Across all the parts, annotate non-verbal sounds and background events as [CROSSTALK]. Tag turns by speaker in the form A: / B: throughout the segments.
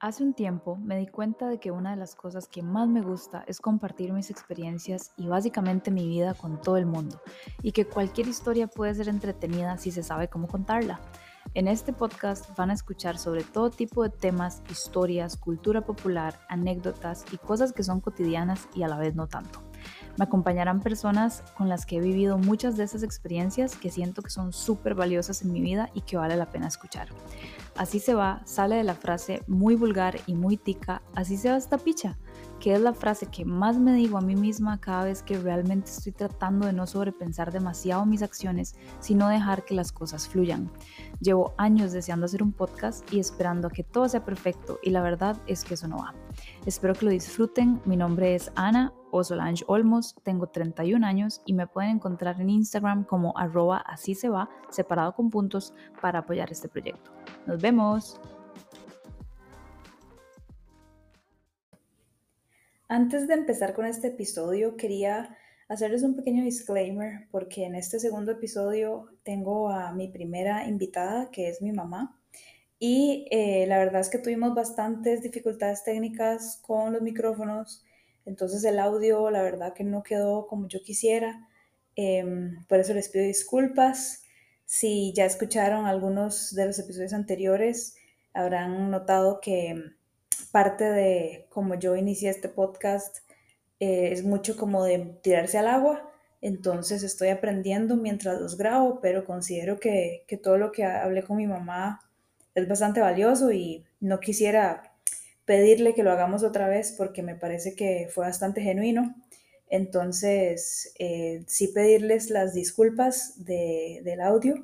A: Hace un tiempo me di cuenta de que una de las cosas que más me gusta es compartir mis experiencias y básicamente mi vida con todo el mundo, y que cualquier historia puede ser entretenida si se sabe cómo contarla. En este podcast van a escuchar sobre todo tipo de temas, historias, cultura popular, anécdotas y cosas que son cotidianas y a la vez no tanto. Me acompañarán personas con las que he vivido muchas de esas experiencias que siento que son súper valiosas en mi vida y que vale la pena escuchar. Así se va, sale de la frase muy vulgar y muy tica, así se va esta picha, que es la frase que más me digo a mí misma cada vez que realmente estoy tratando de no sobrepensar demasiado mis acciones, sino dejar que las cosas fluyan. Llevo años deseando hacer un podcast y esperando a que todo sea perfecto y la verdad es que eso no va. Espero que lo disfruten. Mi nombre es Ana o Olmos, tengo 31 años y me pueden encontrar en Instagram como arroba así se va, separado con puntos, para apoyar este proyecto. Nos vemos. Antes de empezar con este episodio, quería hacerles un pequeño disclaimer porque en este segundo episodio tengo a mi primera invitada, que es mi mamá. Y eh, la verdad es que tuvimos bastantes dificultades técnicas con los micrófonos, entonces el audio la verdad que no quedó como yo quisiera. Em, por eso les pido disculpas. Si ya escucharon algunos de los episodios anteriores, habrán notado que parte de cómo yo inicié este podcast eh, es mucho como de tirarse al agua. Entonces estoy aprendiendo mientras los grabo, pero considero que, que todo lo que hablé con mi mamá es bastante valioso y no quisiera pedirle que lo hagamos otra vez porque me parece que fue bastante genuino. Entonces, eh, sí pedirles las disculpas del audio,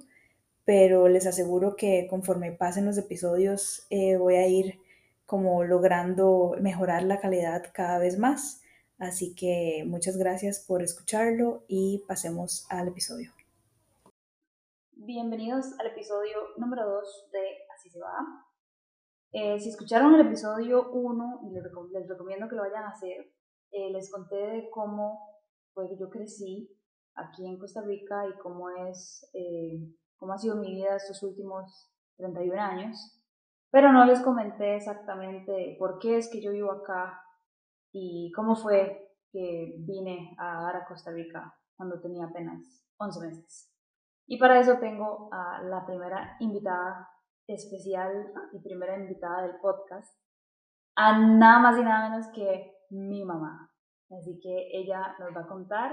A: pero les aseguro que conforme pasen los episodios eh, voy a ir como logrando mejorar la calidad cada vez más. Así que muchas gracias por escucharlo y pasemos al episodio. Bienvenidos al episodio número 2 de Así se va. Eh, si escucharon el episodio 1, y les, les recomiendo que lo vayan a hacer, eh, les conté de cómo que yo crecí aquí en Costa Rica y cómo es, eh, cómo ha sido mi vida estos últimos 31 años, pero no les comenté exactamente por qué es que yo vivo acá y cómo fue que vine a dar a Costa Rica cuando tenía apenas 11 meses. Y para eso tengo a la primera invitada especial y primera invitada del podcast, a nada más y nada menos que mi mamá. Así que ella nos va a contar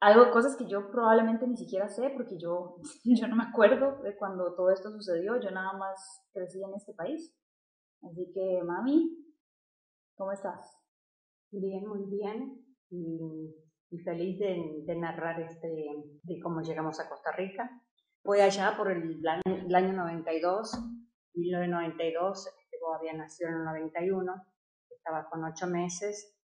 A: algo, cosas que yo probablemente ni siquiera sé, porque yo, [LAUGHS] yo no me acuerdo de cuando todo esto sucedió, yo nada más crecí en este país. Así que, mami, ¿cómo estás?
B: Bien, muy bien. Y, feliz de, de, narrar este, de cómo llegamos a Costa Rica. Fue allá por el, el año 92, 1992, este, vos había nacido en el 91 estaba con ocho meses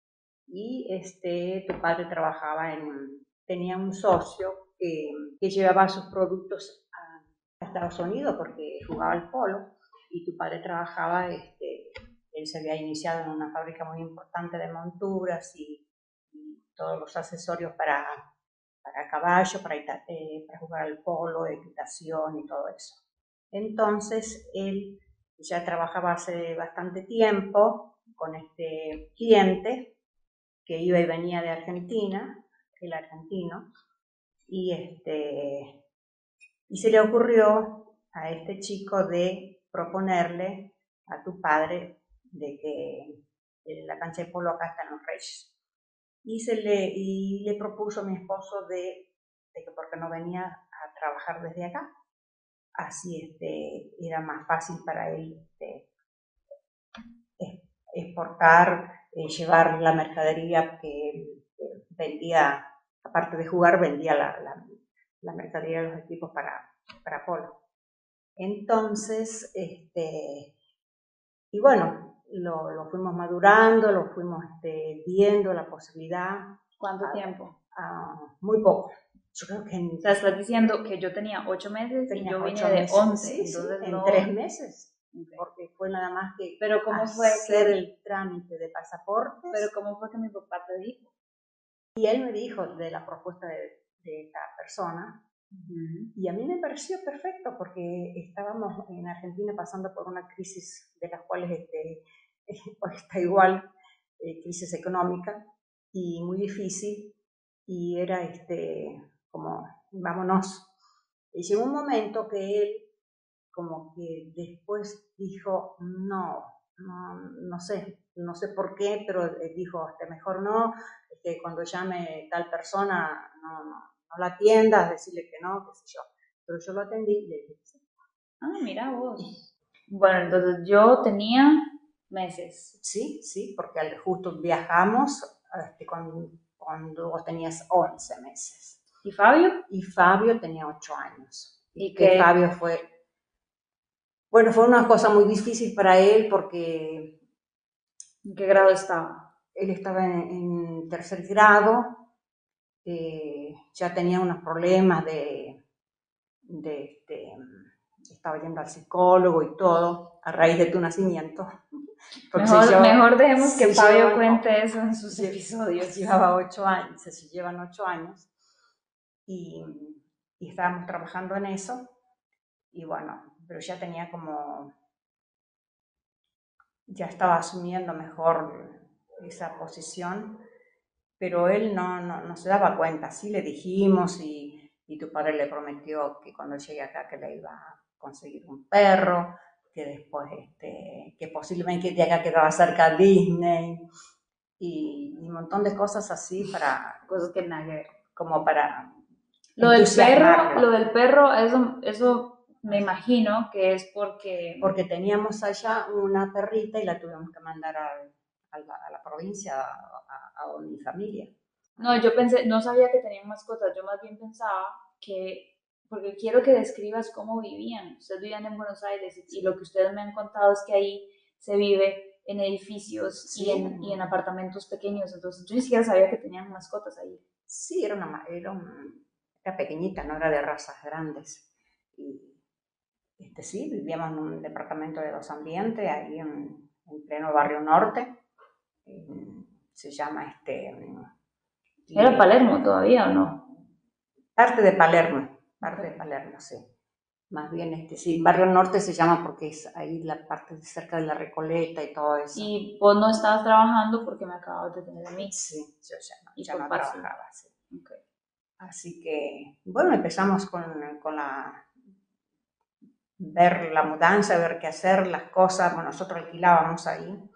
B: y este, tu padre trabajaba en, tenía un socio que, que llevaba sus productos a, Estados Unidos porque jugaba al polo y tu padre trabajaba, este, él se había iniciado en una fábrica muy importante de monturas y, todos los accesorios para, para caballo, para, eh, para jugar al polo, equitación y todo eso. Entonces él ya trabajaba hace bastante tiempo con este cliente que iba y venía de Argentina, el argentino, y, este, y se le ocurrió a este chico de proponerle a tu padre de que la cancha de polo acá está en los Reyes. Y, se le, y le propuso a mi esposo de, de que porque no venía a trabajar desde acá. Así este, era más fácil para él este, exportar, eh, llevar la mercadería que vendía, aparte de jugar, vendía la, la, mercadería de los equipos para, para polo. Entonces, este, y bueno, lo, lo fuimos madurando, lo fuimos este, viendo la posibilidad.
A: ¿Cuánto tiempo?
B: muy poco.
A: Yo creo que en, o sea, estás diciendo que yo tenía ocho meses y yo vine de once,
B: entonces en tres meses porque fue nada más que
A: pero cómo fue
B: hacer el trámite de pasaporte.
A: Pero cómo fue que mi papá te dijo.
B: Y él me dijo de la propuesta de, esta persona Y a mí me pareció perfecto porque estábamos en Argentina pasando por una crisis de las cuales este, [LAUGHS] está igual, eh, crisis económica y muy difícil. Y era este, como, vámonos. Y llegó un momento que él como que después dijo, no, no, no sé, no sé por qué, pero eh, dijo, este, mejor no, este, cuando llame tal persona, no, no, no la atiendas, decirle que no, qué sé yo. Pero yo lo atendí y le dije sí.
A: Ah, mira vos. Bueno, entonces yo tenía meses.
B: Sí, sí, porque justo viajamos este, cuando, cuando vos tenías 11 meses.
A: ¿Y Fabio?
B: Y Fabio tenía 8 años. Y, que Fabio fue bueno, fue una cosa muy difícil para él porque...
A: ¿En qué grado estaba?
B: Él estaba en, tercer grado, eh, ya tenía unos problemas de, estaba yendo al psicólogo y todo a raíz de tu nacimiento. [LAUGHS]
A: Mejor, dejemos que Fabio cuente eso en sus episodios.
B: Llevaba ocho años, se llevan ocho años y, y estábamos trabajando en eso y bueno, pero ya tenía como, ya estaba asumiendo mejor esa posición, pero él no, no, se daba cuenta, sí le dijimos y, y, tu padre le prometió que cuando llegue acá que le iba a conseguir un perro, que después, este, que posiblemente de acá quedaba cerca Disney y, un montón de cosas así para...
A: Cosas que nadie...
B: Como para...
A: Lo del perro, lo del perro, eso, eso me imagino que es porque...
B: Porque teníamos allá una perrita y la tuvimos que mandar a, la, provincia, a, mi familia.
A: No, yo pensé, no sabía que tenían mascotas, yo más bien pensaba que, porque quiero que describas cómo vivían. Ustedes vivían en Buenos Aires y, lo que ustedes me han contado es que ahí se vive en edificios y, en, y, en, apartamentos pequeños, entonces yo ni siquiera sabía que tenían mascotas ahí.
B: Sí, era una, era, era pequeñita, no era de razas grandes. Y este, sí, vivíamos en un departamento de dos ambientes, ahí en, pleno barrio norte. Se llama este.
A: ¿Era Palermo todavía o no?
B: Parte de Palermo, parte de Palermo, sí. Más bien, este, sí, barrio norte se llama porque es ahí la parte cerca de la Recoleta y todo eso.
A: ¿Y vos no estabas trabajando porque me acabas de tener a mí?
B: Sí, yo ya no, trabajaba, sí. Así que, bueno, empezamos con, con la ver la mudanza, ver qué hacer, las cosas. Bueno, nosotros alquilábamos ahí,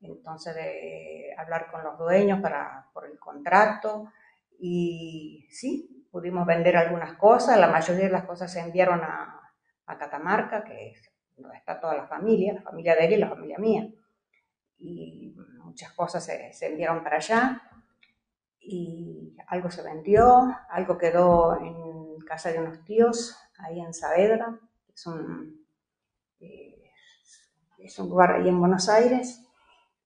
B: entonces de hablar con los dueños para, por el contrato y sí, pudimos vender algunas cosas, la mayoría de las cosas se enviaron a, Catamarca, que es donde está toda la familia, la familia de él y la familia mía. Y muchas cosas se, se enviaron para allá y algo se vendió, algo quedó en casa de unos tíos ahí en Saavedra es un, eh, es un lugar ahí en Buenos Aires.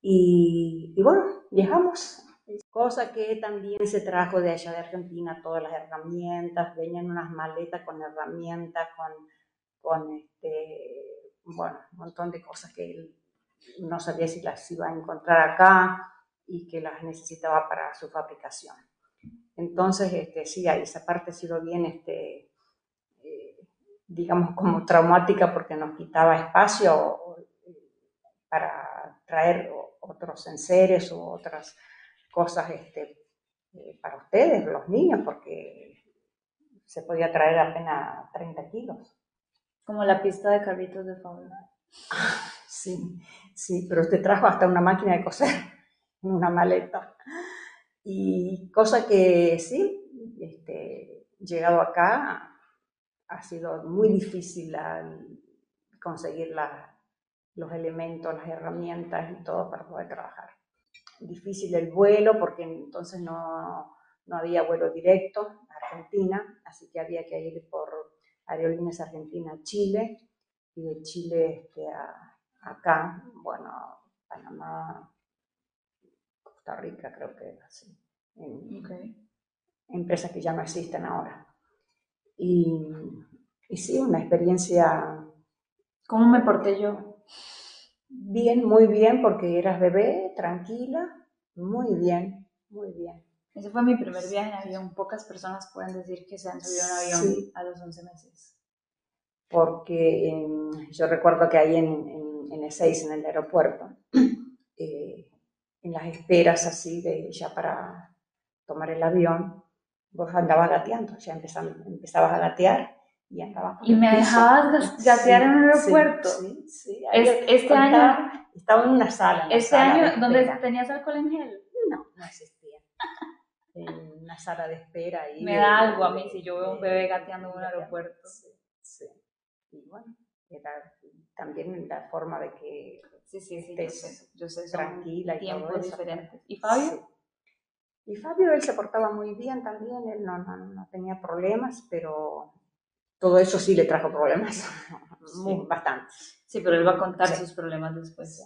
B: Y, bueno, viajamos. Cosa que también se trajo de allá de Argentina, todas las herramientas, venían unas maletas con herramientas, con, con este, bueno, un montón de cosas que no sabía si las iba a encontrar acá y que las necesitaba para su fabricación. Entonces, este, sí, esa parte ha sido bien este, digamos, como traumática porque nos quitaba espacio para traer otros enseres o otras cosas este, eh, para ustedes, los niños, porque se podía traer apenas 30 kilos.
A: Como la pista de carritos de fábrica. [LAUGHS]
B: Sí, sí, pero usted trajo hasta una máquina de coser [LAUGHS] en una maleta. Y cosa que sí, este, llegado acá, ha sido muy difícil conseguir los elementos, las herramientas y todo para poder trabajar. Difícil el vuelo porque entonces no, había vuelo directo a Argentina, así que había que ir por Aerolíneas Argentina a Chile y de Chile este, a, acá, bueno, Panamá, Costa Rica creo que era así. Empresas que ya no existen ahora. Y, y sí, una experiencia...
A: ¿Cómo me porté yo?
B: Bien, muy bien, porque eras bebé, tranquila, muy bien, muy bien.
A: Ese fue mi primer viaje en avión. Pocas personas pueden decir que se han subido en avión a los 11 meses.
B: Porque yo recuerdo que ahí en, en, en 6 en el aeropuerto, [CLEARS THROAT] eh, en las esperas así de ya para tomar el avión, vos andabas gateando, ya empezabas a gatear y andabas
A: ¿Y me dejabas gatear en un aeropuerto?
B: Sí, sí.
A: este año...
B: Estaba en una sala.
A: ¿Este año donde tenías alcohol en gel?
B: No, no existía. [LAUGHS] en una sala de espera.
A: Me da algo a mí si yo veo un bebé gateando en un aeropuerto.
B: Sí, sí. Y bueno, era también la forma de que
A: sí, sí, sí, yo sé, yo sé,
B: tranquila y
A: tiempos diferentes. ¿Y Fabio?
B: Y Fabio, él se portaba muy bien también, él no, no, no tenía problemas, pero todo eso sí le trajo problemas, [LAUGHS] muy, bastantes.
A: Sí, pero él va a contar sus problemas después.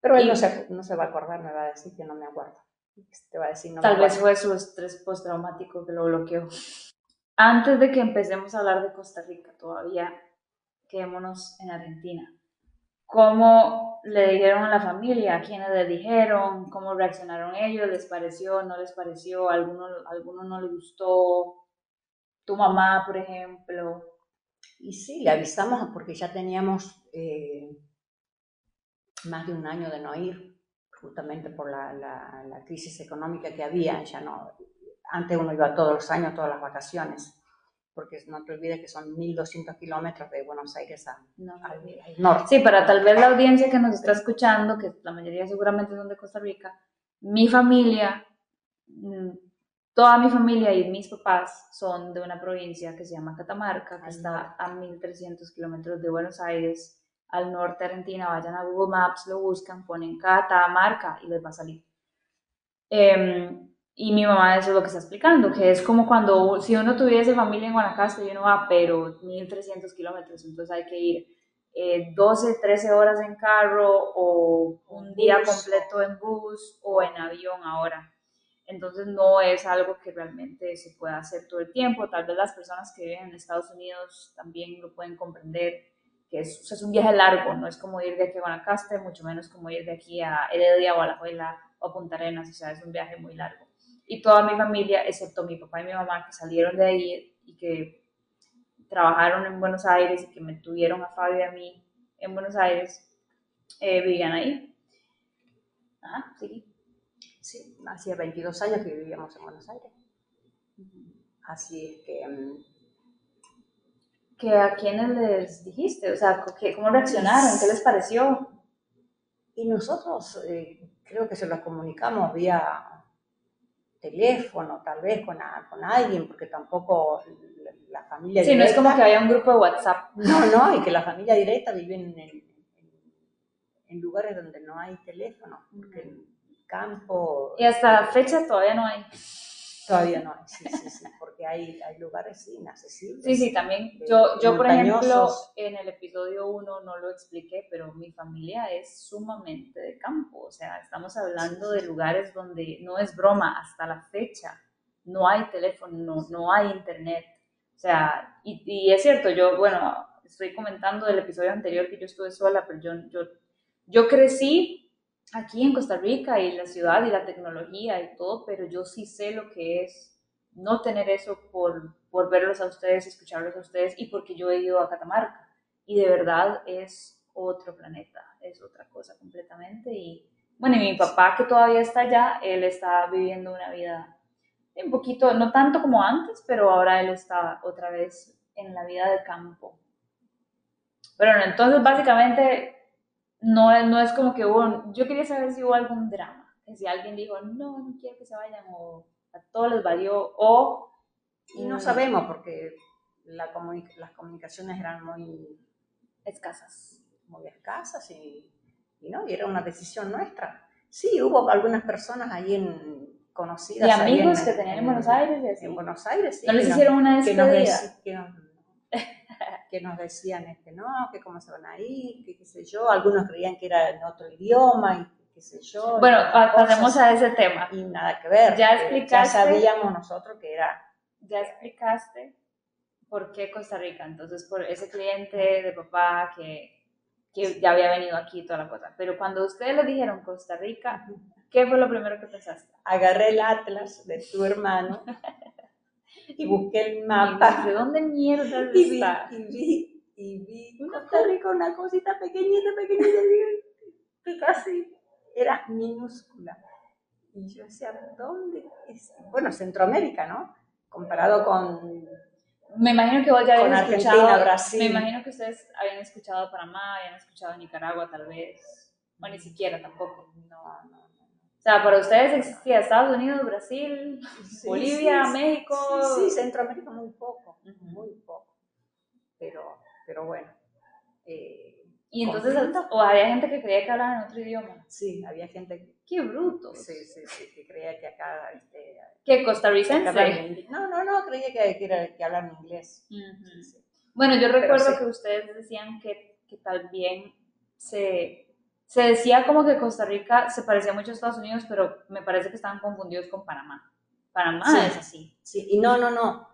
B: Pero él no, se, no se va a acordar, me va a decir que no me acuerdo. Te va a decir, no
A: Tal vez fue su estrés postraumático que lo bloqueó. Antes de que empecemos a hablar de Costa Rica, todavía quedémonos en Argentina. ¿Cómo le dijeron a la familia? ¿A quiénes le dijeron? ¿Cómo reaccionaron ellos? ¿Les pareció? ¿No les pareció? ¿Alguno, alguno no le gustó? ¿Tu mamá, por ejemplo?
B: Y sí, le avisamos porque ya teníamos eh, más de un año de no ir, justamente por la, la, crisis económica que había. Ya no, antes uno iba todos los años, todas las vacaciones porque no te olvides que son 1.200 kilómetros de Buenos Aires a, al, norte.
A: Sí, para tal vez la audiencia que nos está escuchando, que la mayoría seguramente son de Costa Rica, mi familia, mm, toda mi familia y mis papás son de una provincia que se llama Catamarca, que está a 1.300 kilómetros de Buenos Aires, al norte de Argentina. Vayan a Google Maps, lo buscan, ponen Catamarca y les va a salir. Eh, y mi mamá eso es lo que está explicando, que es como cuando si uno tuviese familia en Guanacaste y uno va, pero 1300 kilómetros, entonces hay que ir 12, eh, 13 horas en carro o un día completo en bus o en avión ahora. Entonces no es algo que realmente se pueda hacer todo el tiempo. Tal vez las personas que viven en Estados Unidos también lo pueden comprender, que es, es un viaje largo, no es como ir de aquí a Guanacaste, mucho menos como ir de aquí a Heredia o a La Juela o a Punta Arenas, o sea, es un viaje muy largo y toda mi familia, excepto mi papá y mi mamá, que salieron de ahí y que trabajaron en Buenos Aires y que me tuvieron a Fabio y a mí en Buenos Aires, eh, vivían ahí. Ajá, sí.
B: Sí, hacía 22 años que vivíamos en Buenos Aires. Así es que...
A: ¿Que ¿A quiénes les dijiste? O sea, ¿cómo reaccionaron? ¿Qué les pareció?
B: Y nosotros eh, creo que se los comunicamos vía teléfono, tal vez con, con alguien, porque tampoco la, familia
A: sí, no es como que haya un grupo de WhatsApp.
B: No, no, y que la familia directa vive en, en, lugares donde no hay teléfono, porque campo...
A: Y hasta la fecha todavía no hay.
B: Todavía no hay, sí, sí, sí, porque hay, hay lugares inaccesibles.
A: Sí, sí, también. Yo, yo, por ejemplo, en el episodio 1 no lo expliqué, pero mi familia es sumamente de campo. O sea, estamos hablando de lugares donde no es broma, hasta la fecha no hay teléfono, no, no hay internet. O sea, y, y, es cierto, yo, bueno, estoy comentando del episodio anterior que yo estuve sola, pero yo, yo, yo crecí aquí en Costa Rica y la ciudad y la tecnología y todo, pero yo sí sé lo que es no tener eso por, por verlos a ustedes, escucharlos a ustedes y porque yo he ido a Catamarca y de verdad es otro planeta, es otra cosa completamente y bueno, y mi papá que todavía está allá, él está viviendo una vida un poquito, no tanto como antes, pero ahora él está otra vez en la vida de campo. Pero entonces básicamente no, no es como que hubo, yo quería saber si hubo algún drama, que si alguien dijo, no, no quiero que se vayan, o a todos les valió, o...
B: Y no sabemos porque la las comunicaciones eran muy
A: escasas.
B: Muy escasas y, y, no, y era una decisión nuestra. Sí, hubo algunas personas ahí en conocidas.
A: Y amigos que tenían en, Buenos Aires.
B: En Buenos Aires, sí.
A: ¿No les hicieron una despedida?
B: que nos decían, este, no, que cómo se van a ir, que qué sé yo, algunos creían que era en otro idioma y qué sé yo.
A: Bueno, pasemos a ese tema.
B: Y nada que ver.
A: Ya explicaste.
B: Ya sabíamos nosotros que era.
A: Ya explicaste por qué Costa Rica. Entonces, por ese cliente de papá que, que ya había venido aquí y toda la cosa. Pero cuando ustedes le dijeron Costa Rica, ¿qué fue lo primero que pensaste?
B: Agarré el atlas de tu hermano [LAUGHS] y busqué el mapa.
A: ¿De dónde mierda [LAUGHS]
B: y vi, y vi, y vi Costa Rica, una cosita pequeñita, pequeñita, [LAUGHS] que casi era minúscula. Y yo decía, ¿dónde es? Bueno, Centroamérica, ¿no? Comparado con
A: me imagino que vos ya habían escuchado. Brasil. Me imagino que ustedes habían escuchado Panamá, habían escuchado Nicaragua, tal vez. O ni siquiera tampoco. No, no. O sea, para ustedes existía Estados Unidos, Brasil, Bolivia, México.
B: Sí, Centroamérica muy poco, muy poco. Pero, pero bueno.
A: Eh, y entonces, o había gente que creía que hablaban en otro idioma.
B: Sí, había gente. Que,
A: ¡Qué bruto!
B: Sí, sí, sí, que creía que acá. Este,
A: ¿Qué costarricense?
B: No, no, no, creía que, que, que hablan inglés.
A: Bueno, yo recuerdo que ustedes decían que, que tal bien se, se decía como que Costa Rica se parecía mucho a Estados Unidos, pero me parece que estaban confundidos con Panamá. Panamá es así.
B: Sí, y no, no, no.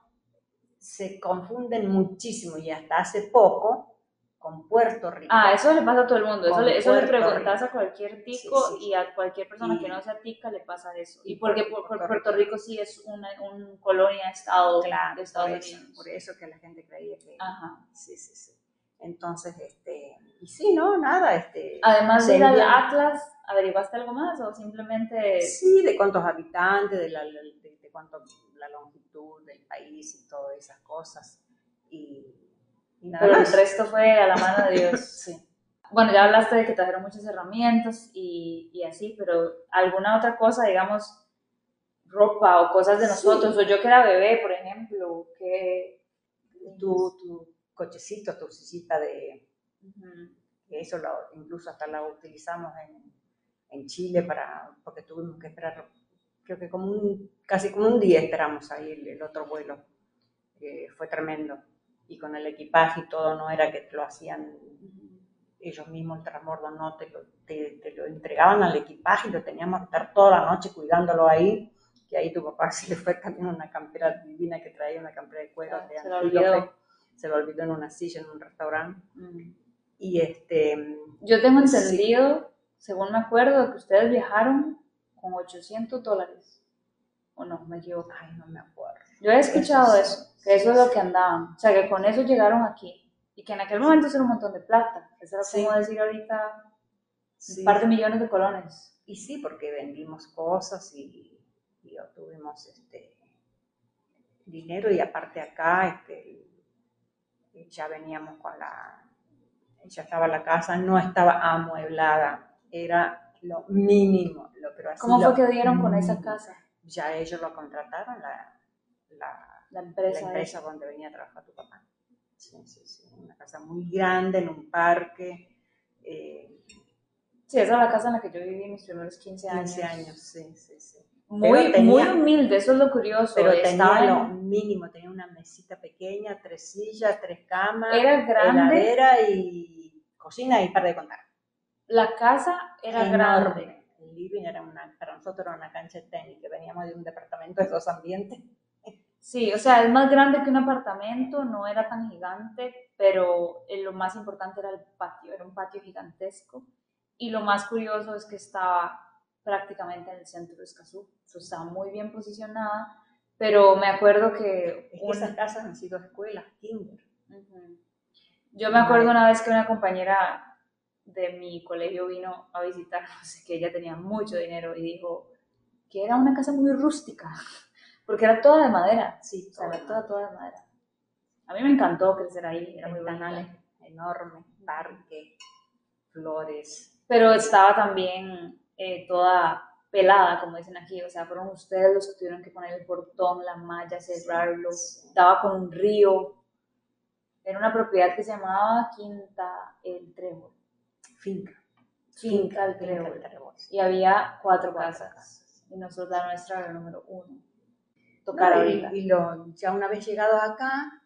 B: Se confunden muchísimo y hasta hace poco con Puerto Rico.
A: Ah, eso le pasa a todo el mundo. Eso, le, eso le preguntas a cualquier tico y a cualquier persona que no sea tica le pasa eso. Y porque Puerto, Rico sí es una un colonia-estado de Estados Unidos.
B: Por eso que la gente creía que... Ajá. Sí, sí, sí. Entonces, este... Y sí, no, nada, este...
A: Además de ir al Atlas, ¿averiguaste algo más o simplemente...?
B: Sí, de cuántos habitantes, de, la, de cuánto la longitud del país y todas esas cosas. Y
A: pero el resto fue a la mano de Dios. [LAUGHS] sí. Bueno, ya hablaste de que trajeron muchas herramientas y, y, así, pero alguna otra cosa, digamos, ropa o cosas de nosotros, o yo que era bebé, por ejemplo, que...
B: Tu, tu cochecito, tu sillita de... Eso lo, incluso hasta la utilizamos en, en Chile para, porque tuvimos que esperar, creo que como un, casi como un día esperamos ahí el, el otro vuelo. Eh, fue tremendo y con el equipaje y todo, no era que te lo hacían ellos mismos el transbordo, no, te lo, te, lo entregaban al equipaje y lo teníamos que estar toda la noche cuidándolo ahí, que ahí tu papá [LAUGHS] se le fue también una campera divina que traía una campera de cuero, ah, lo olvidó. Se lo olvidó en una silla en un restaurante. Mm. Y este...
A: Yo tengo entendido, según me acuerdo, que ustedes viajaron con 800 dólares. ¿O no? Me equivoco.
B: Ay, no me acuerdo.
A: Yo he escuchado eso, que eso es lo que andaban. O sea, que con eso llegaron aquí. Y que en aquel momento era un montón de plata. Eso era como decir ahorita un par de millones de colones.
B: Y sí, porque vendimos cosas y, y obtuvimos este, dinero y aparte acá este, ya veníamos con la... Ya estaba la casa, no estaba amueblada, era lo mínimo. Lo, pero así
A: ¿Cómo fue que dieron con esa casa?
B: Ya ellos lo contrataron, la,
A: la, empresa,
B: la empresa donde venía a trabajar tu papá. Sí, sí, sí. Una casa muy grande, en un parque. Eh,
A: sí, esa es la casa en la que yo viví mis primeros 15 años.
B: 15 años, sí, sí, sí.
A: Muy, muy humilde, eso es lo curioso.
B: Pero tenía lo mínimo, tenía una mesita pequeña, tres sillas, tres camas,
A: era grande,
B: heladera y cocina y par de contar.
A: La casa era grande.
B: El living era una, para nosotros era una cancha de tenis, que veníamos de un departamento de dos ambientes.
A: Sí, o sea, es más grande que un apartamento, no era tan gigante, pero eh, lo más importante era el patio, era un patio gigantesco. Y lo más curioso es que estaba prácticamente en el centro de Escazú, o estaba muy bien posicionada, pero me acuerdo que...
B: esas casas han sido escuelas, kinder.
A: Yo me acuerdo una vez que una compañera de mi colegio vino a visitarnos, [LAUGHS] que ella tenía mucho dinero y dijo que era una casa muy rústica. [LAUGHS] Porque era toda de madera. Sí, o era toda, toda de madera. A mí me encantó crecer ahí, era muy banal.
B: Enorme, parque, flores.
A: Pero estaba también eh, toda pelada, como dicen aquí, o sea, fueron ustedes los que tuvieron que poner el portón, la malla, cerrarlo, estaba con un río. Era una propiedad que se llamaba Quinta El Trébol.
B: Finca.
A: Finca, El Trébol. Y había cuatro, casas. Y nosotros la nuestra era el número uno
B: tocar Y, lo, ya una vez llegados acá,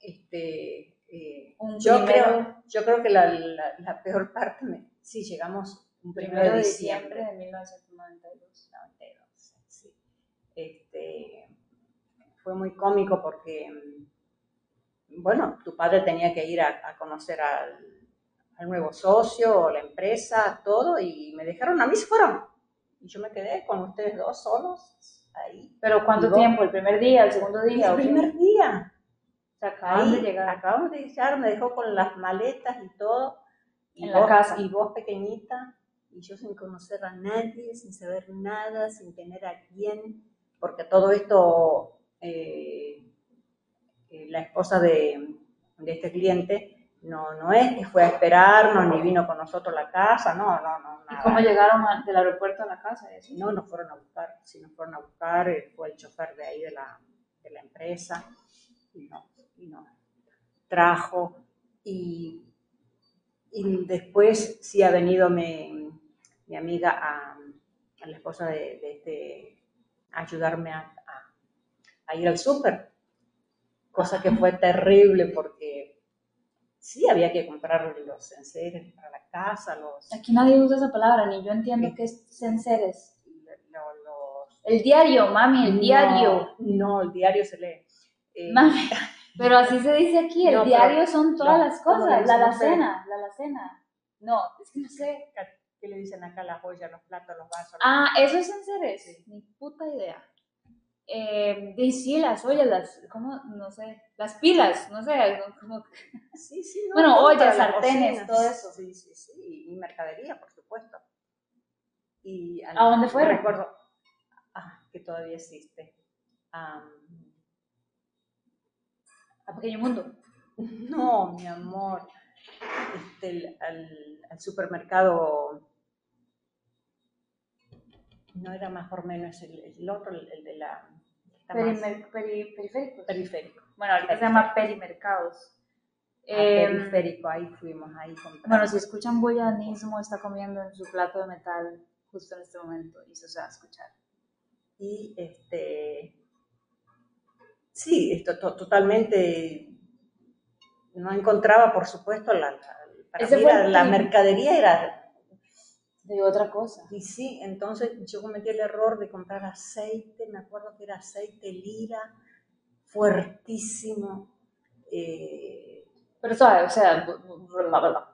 B: este, eh, yo, creo, yo creo que la, la, peor parte, me, sí, llegamos
A: un primero, de diciembre, de 1992. 92,
B: sí. Este, fue muy cómico porque, bueno, tu padre tenía que ir a, a conocer al, al nuevo socio, la empresa, todo, y me dejaron, a mí se fueron. Y yo me quedé con ustedes dos solos ahí.
A: ¿Pero cuánto tiempo? ¿El primer día, el segundo día?
B: El primer día.
A: O sea, acaban de llegar.
B: Acabamos de llegar, me dejó con las maletas y todo.
A: Y en la casa.
B: Y vos pequeñita, y yo sin conocer a nadie, sin saber nada, sin tener a quién, porque todo esto, eh, eh, la esposa de, de este cliente, no, no es que fue a esperarnos ni vino con nosotros a la casa, no, no, no.
A: ¿Y cómo llegaron del aeropuerto a la casa?
B: No, nos fueron a buscar, sí, nos fueron a buscar, eh, fue el chofer de ahí de la, de la empresa y nos, y trajo. Y, y, después sí ha venido mi, mi amiga a, a, la esposa de, de este, a ayudarme a, a, a ir al súper, cosa que fue terrible porque sí había que comprar los enseres para la casa, los...
A: Aquí nadie usa esa palabra, ni yo entiendo qué es enseres. El diario, mami, el diario.
B: No, el diario se lee.
A: Eh, mami, [LAUGHS] pero así se dice aquí, el diario son todas las cosas, la alacena, la alacena. No, es que no sé.
B: ¿Qué le dicen acá la joya, los platos, los vasos?
A: Ah, eso es enseres, sí. ni puta idea eh, de sí, las ollas, las, ¿cómo? No sé, las pilas, no sé, como... [LAUGHS]
B: Sí, sí, no,
A: Bueno, ollas, sartenes, todo eso.
B: Sí, sí, sí, y mercadería, por supuesto. Y,
A: ¿A dónde fue?
B: Recuerdo, ah, que todavía existe.
A: a Pequeño Mundo. [LAUGHS]
B: No, mi amor, este, al, al supermercado no era más o menos el, el otro, el, el, de la...
A: Perimer, peri, periférico.
B: Periférico.
A: Bueno, ahorita se llama perimercados.
B: Ah, eh, periférico, ahí fuimos, ahí compramos.
A: Bueno, si escuchan boyanismo, está comiendo en su plato de metal justo en este momento y eso se va a escuchar.
B: Y este... Sí, esto to, totalmente... No encontraba, por supuesto, la, la, para mí la, la mercadería era
A: de otra cosa.
B: Y sí, entonces yo cometí el error de comprar aceite, me acuerdo que era aceite lira, fuertísimo. Eh...
A: Pero suave, o sea,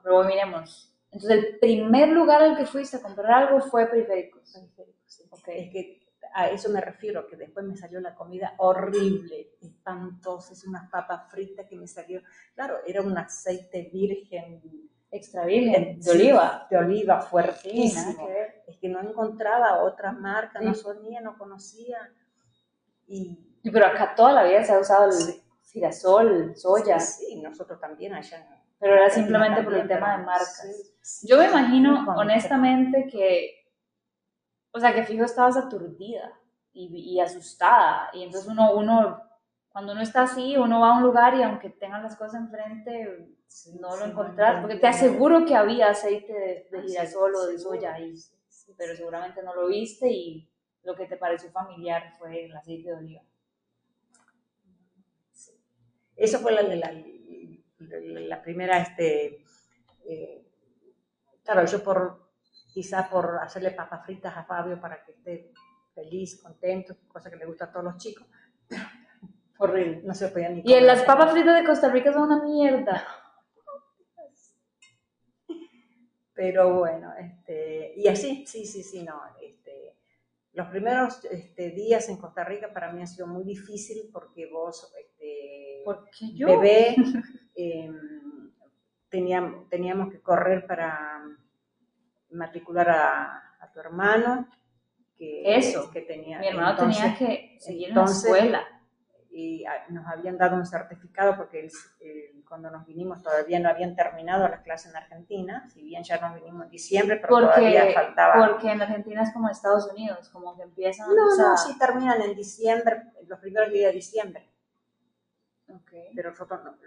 A: rebobinemos. Entonces, el primer lugar al que fuiste a comprar algo fue periféricos.
B: Periféricos, okay. Es que a eso me refiero, que después me salió la comida horrible, espantosa, es unas papas fritas que me salió, claro, era un aceite virgen
A: extra virgen, de oliva.
B: De oliva, fuertísimo. es que no encontraba otra marca, no sonía, no conocía. Y,
A: pero acá toda la vida se ha usado el girasol, soya.
B: Sí, nosotros también allá.
A: Pero era simplemente por el tema de marcas. Yo me imagino, honestamente, que, o sea, que fijo estabas aturdida y, y asustada. Y entonces uno, uno cuando uno está así, uno va a un lugar y aunque tengan las cosas enfrente, no lo encontrás, porque te aseguro que había aceite de, de girasol o de soya ahí, pero seguramente no lo viste y lo que te pareció familiar fue el aceite de oliva.
B: Eso fue la, la, la primera, este, eh, claro, yo por, quizá por hacerle papas fritas a Fabio para que esté feliz, contento, cosa que le gusta a todos los chicos,
A: Horrible.
B: No se podía ni
A: Y en las papas fritas de Costa Rica son una mierda.
B: Pero bueno, este, y así, sí, sí, sí, no. Este, los primeros este, días en Costa Rica para mí ha sido muy difícil porque vos, este,
A: porque yo?
B: bebé, [LAUGHS] eh, teníamos, teníamos que correr para matricular a, a tu hermano. Que,
A: Eso,
B: que tenía.
A: Mi hermano entonces, tenía que seguir entonces, en la escuela
B: y nos habían dado un certificado porque el, el, cuando nos vinimos todavía no habían terminado las clases en Argentina, si bien ya nos vinimos en diciembre, pero
A: porque,
B: todavía faltaba.
A: Porque en Argentina es como Estados Unidos, como que empiezan.
B: No, o sea, no, sí terminan en diciembre, los primeros días de diciembre.
A: Okay.
B: Pero nosotros no,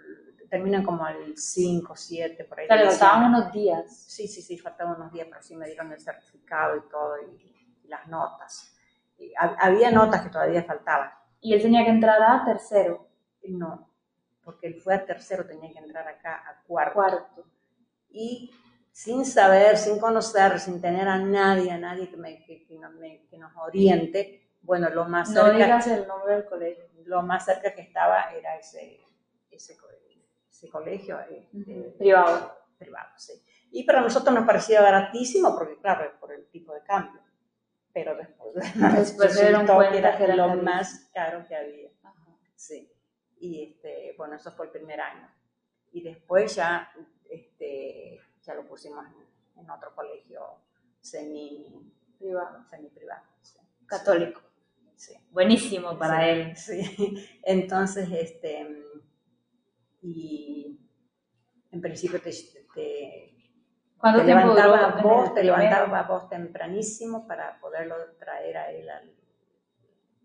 B: terminan como al 5, 7, por ahí.
A: Pero faltaban unos días.
B: Sí, sí, sí, faltaban unos días, pero sí me dieron el certificado y todo, y, y las notas. Y, había notas que todavía faltaban
A: y él tenía que entrar a tercero.
B: No, porque él fue a tercero, tenía que entrar acá a cuarto.
A: cuarto.
B: Y sin saber, sin conocer, sin tener a nadie, a nadie que, me, que, que, nos, me, que nos oriente, bueno, lo más
A: no
B: cerca...
A: digas el nombre del colegio.
B: Lo más cerca que estaba era ese, ese, ese colegio.
A: Uh -huh. Privado.
B: Privado, sí. Y para nosotros nos parecía baratísimo, porque claro, por el tipo de cambio. Pero [LAUGHS] después,
A: se dieron cuenta que era,
B: lo más caro que había. Sí. Y este, bueno, eso fue el primer año. Y después ya, este, ya lo pusimos en, otro colegio semi
A: privado.
B: Semi -privado
A: Católico.
B: Sí.
A: Buenísimo para él.
B: Sí. Entonces, este, y en principio te, te,
A: ¿Cuánto
B: te levantaba vos, te levantaba vos tempranísimo para poderlo traer a él al,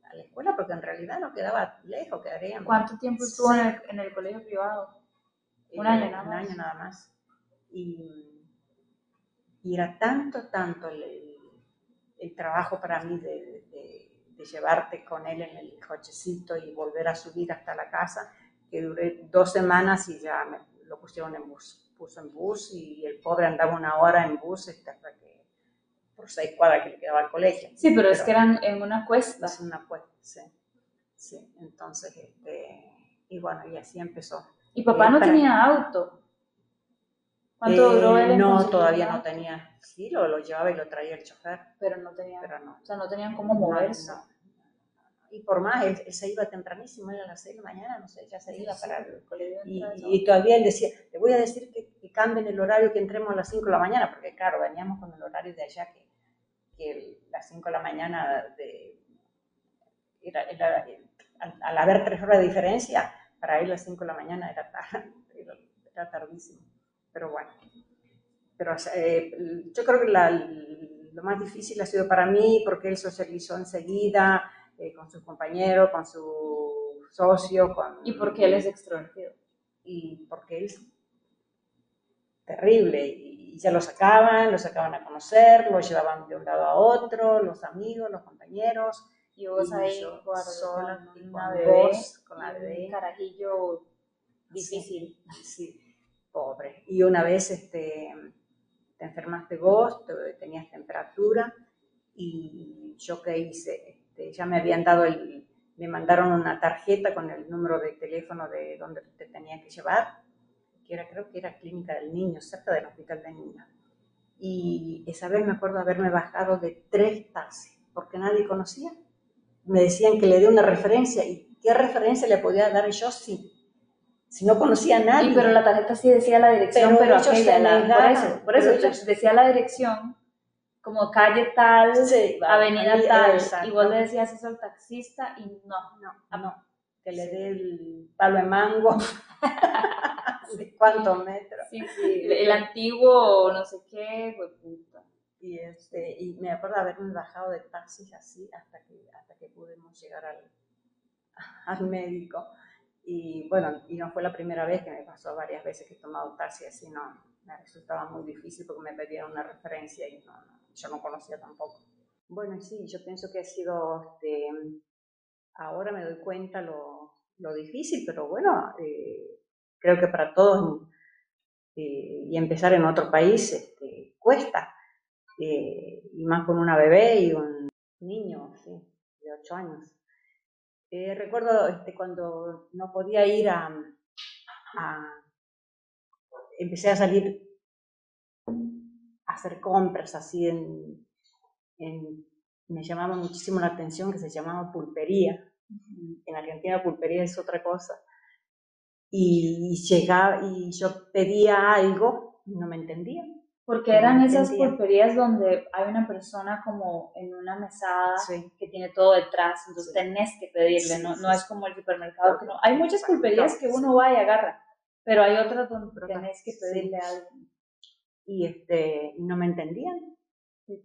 B: a la escuela, porque en realidad no quedaba lejos, quedaría.
A: ¿Cuánto tiempo estuvo en, el, en, el, colegio privado?
B: Un año nada más. Un año nada más. Y, y era tanto, tanto el, el trabajo para mí de, de, de, llevarte con él en el cochecito y volver a subir hasta la casa, que duré dos semanas y ya me lo pusieron en bus. Puso en bus y el pobre andaba una hora en bus hasta que, por seis cuadras que le quedaba al colegio.
A: Sí, pero, es que eran en una cuesta.
B: Es una cuesta, sí. Sí, entonces, este, y bueno, y así empezó.
A: ¿Y papá no tenía auto?
B: ¿Cuánto duró él? No, todavía no tenía. Sí, lo, lo, llevaba y lo traía el chofer.
A: Pero no tenía.
B: Pero no.
A: O sea, no tenían cómo moverse.
B: No, y por más, él, se iba tempranísimo, él a las 6 de la mañana, no sé, ya se iba para el colegio. Y, y, todavía él decía, le voy a decir que, cambien el horario, que entremos a las 5 de la mañana, porque claro, veníamos con el horario de allá, que, que las 5 de la mañana, de, era, era, al, al, haber tres horas de diferencia, para él las 5 de la mañana era, [LAUGHS] era, era tardísimo. Pero bueno, pero eh, yo creo que la, lo más difícil ha sido para mí, porque él socializó enseguida, eh, con sus compañeros, con su socio. Con,
A: ¿Y porque él es extrovertido?
B: Y porque él terrible. Y, ya lo sacaban, lo sacaban a conocer, lo llevaban de un lado a otro, los amigos, los compañeros.
A: Y vos ahí
B: sola, con, una bebé, con la bebé.
A: Un carajillo difícil.
B: Sí, sí, pobre. Y una vez este, te enfermaste vos, tenías temperatura, y yo qué hice, este, ya me habían dado el, me mandaron una tarjeta con el número de teléfono de donde te tenía que llevar, que era, creo que era Clínica del Niño, cerca del Hospital de Niños. Y esa vez me acuerdo haberme bajado de tres taxis, porque nadie conocía. Me decían que le dé una referencia, y qué referencia le podía dar yo si, si no conocía a nadie.
A: pero la tarjeta sí decía la dirección, pero, aquella, la, por eso, por eso decía la dirección, como calle tal, avenida tal, y vos le decías eso al taxista y no,
B: no, no, que le dé el palo de mango, [LAUGHS] de cuántos metros.
A: Sí, sí, el antiguo no sé qué, fue puta.
B: Y, este, y me acuerdo haberme bajado de taxis así hasta que, hasta que pudimos llegar al, [LAUGHS] al médico. Y bueno, y no fue la primera vez que me pasó varias veces que he tomado taxi así, no, me resultaba muy difícil porque me pedían una referencia y no, no yo no conocía tampoco. Bueno, sí, yo pienso que ha sido, este, ahora me doy cuenta lo, difícil, pero bueno, eh, creo que para todos eh, y empezar en otro país este, cuesta, eh, y más con una bebé y un niño, de ocho años. recuerdo este, cuando no podía ir a, a, empecé a salir hacer compras así en, me llamaba muchísimo la atención que se llamaba pulpería. En Argentina pulpería es otra cosa. Y llegaba y yo pedía algo y no me entendía.
A: Porque eran esas pulperías donde hay una persona como en una mesada que tiene todo detrás, entonces tenés que pedirle, no, no es como el supermercado que no. Hay muchas pulperías que uno va y agarra, pero hay otras donde tenés que pedirle algo
B: y, este, no me entendían. Y,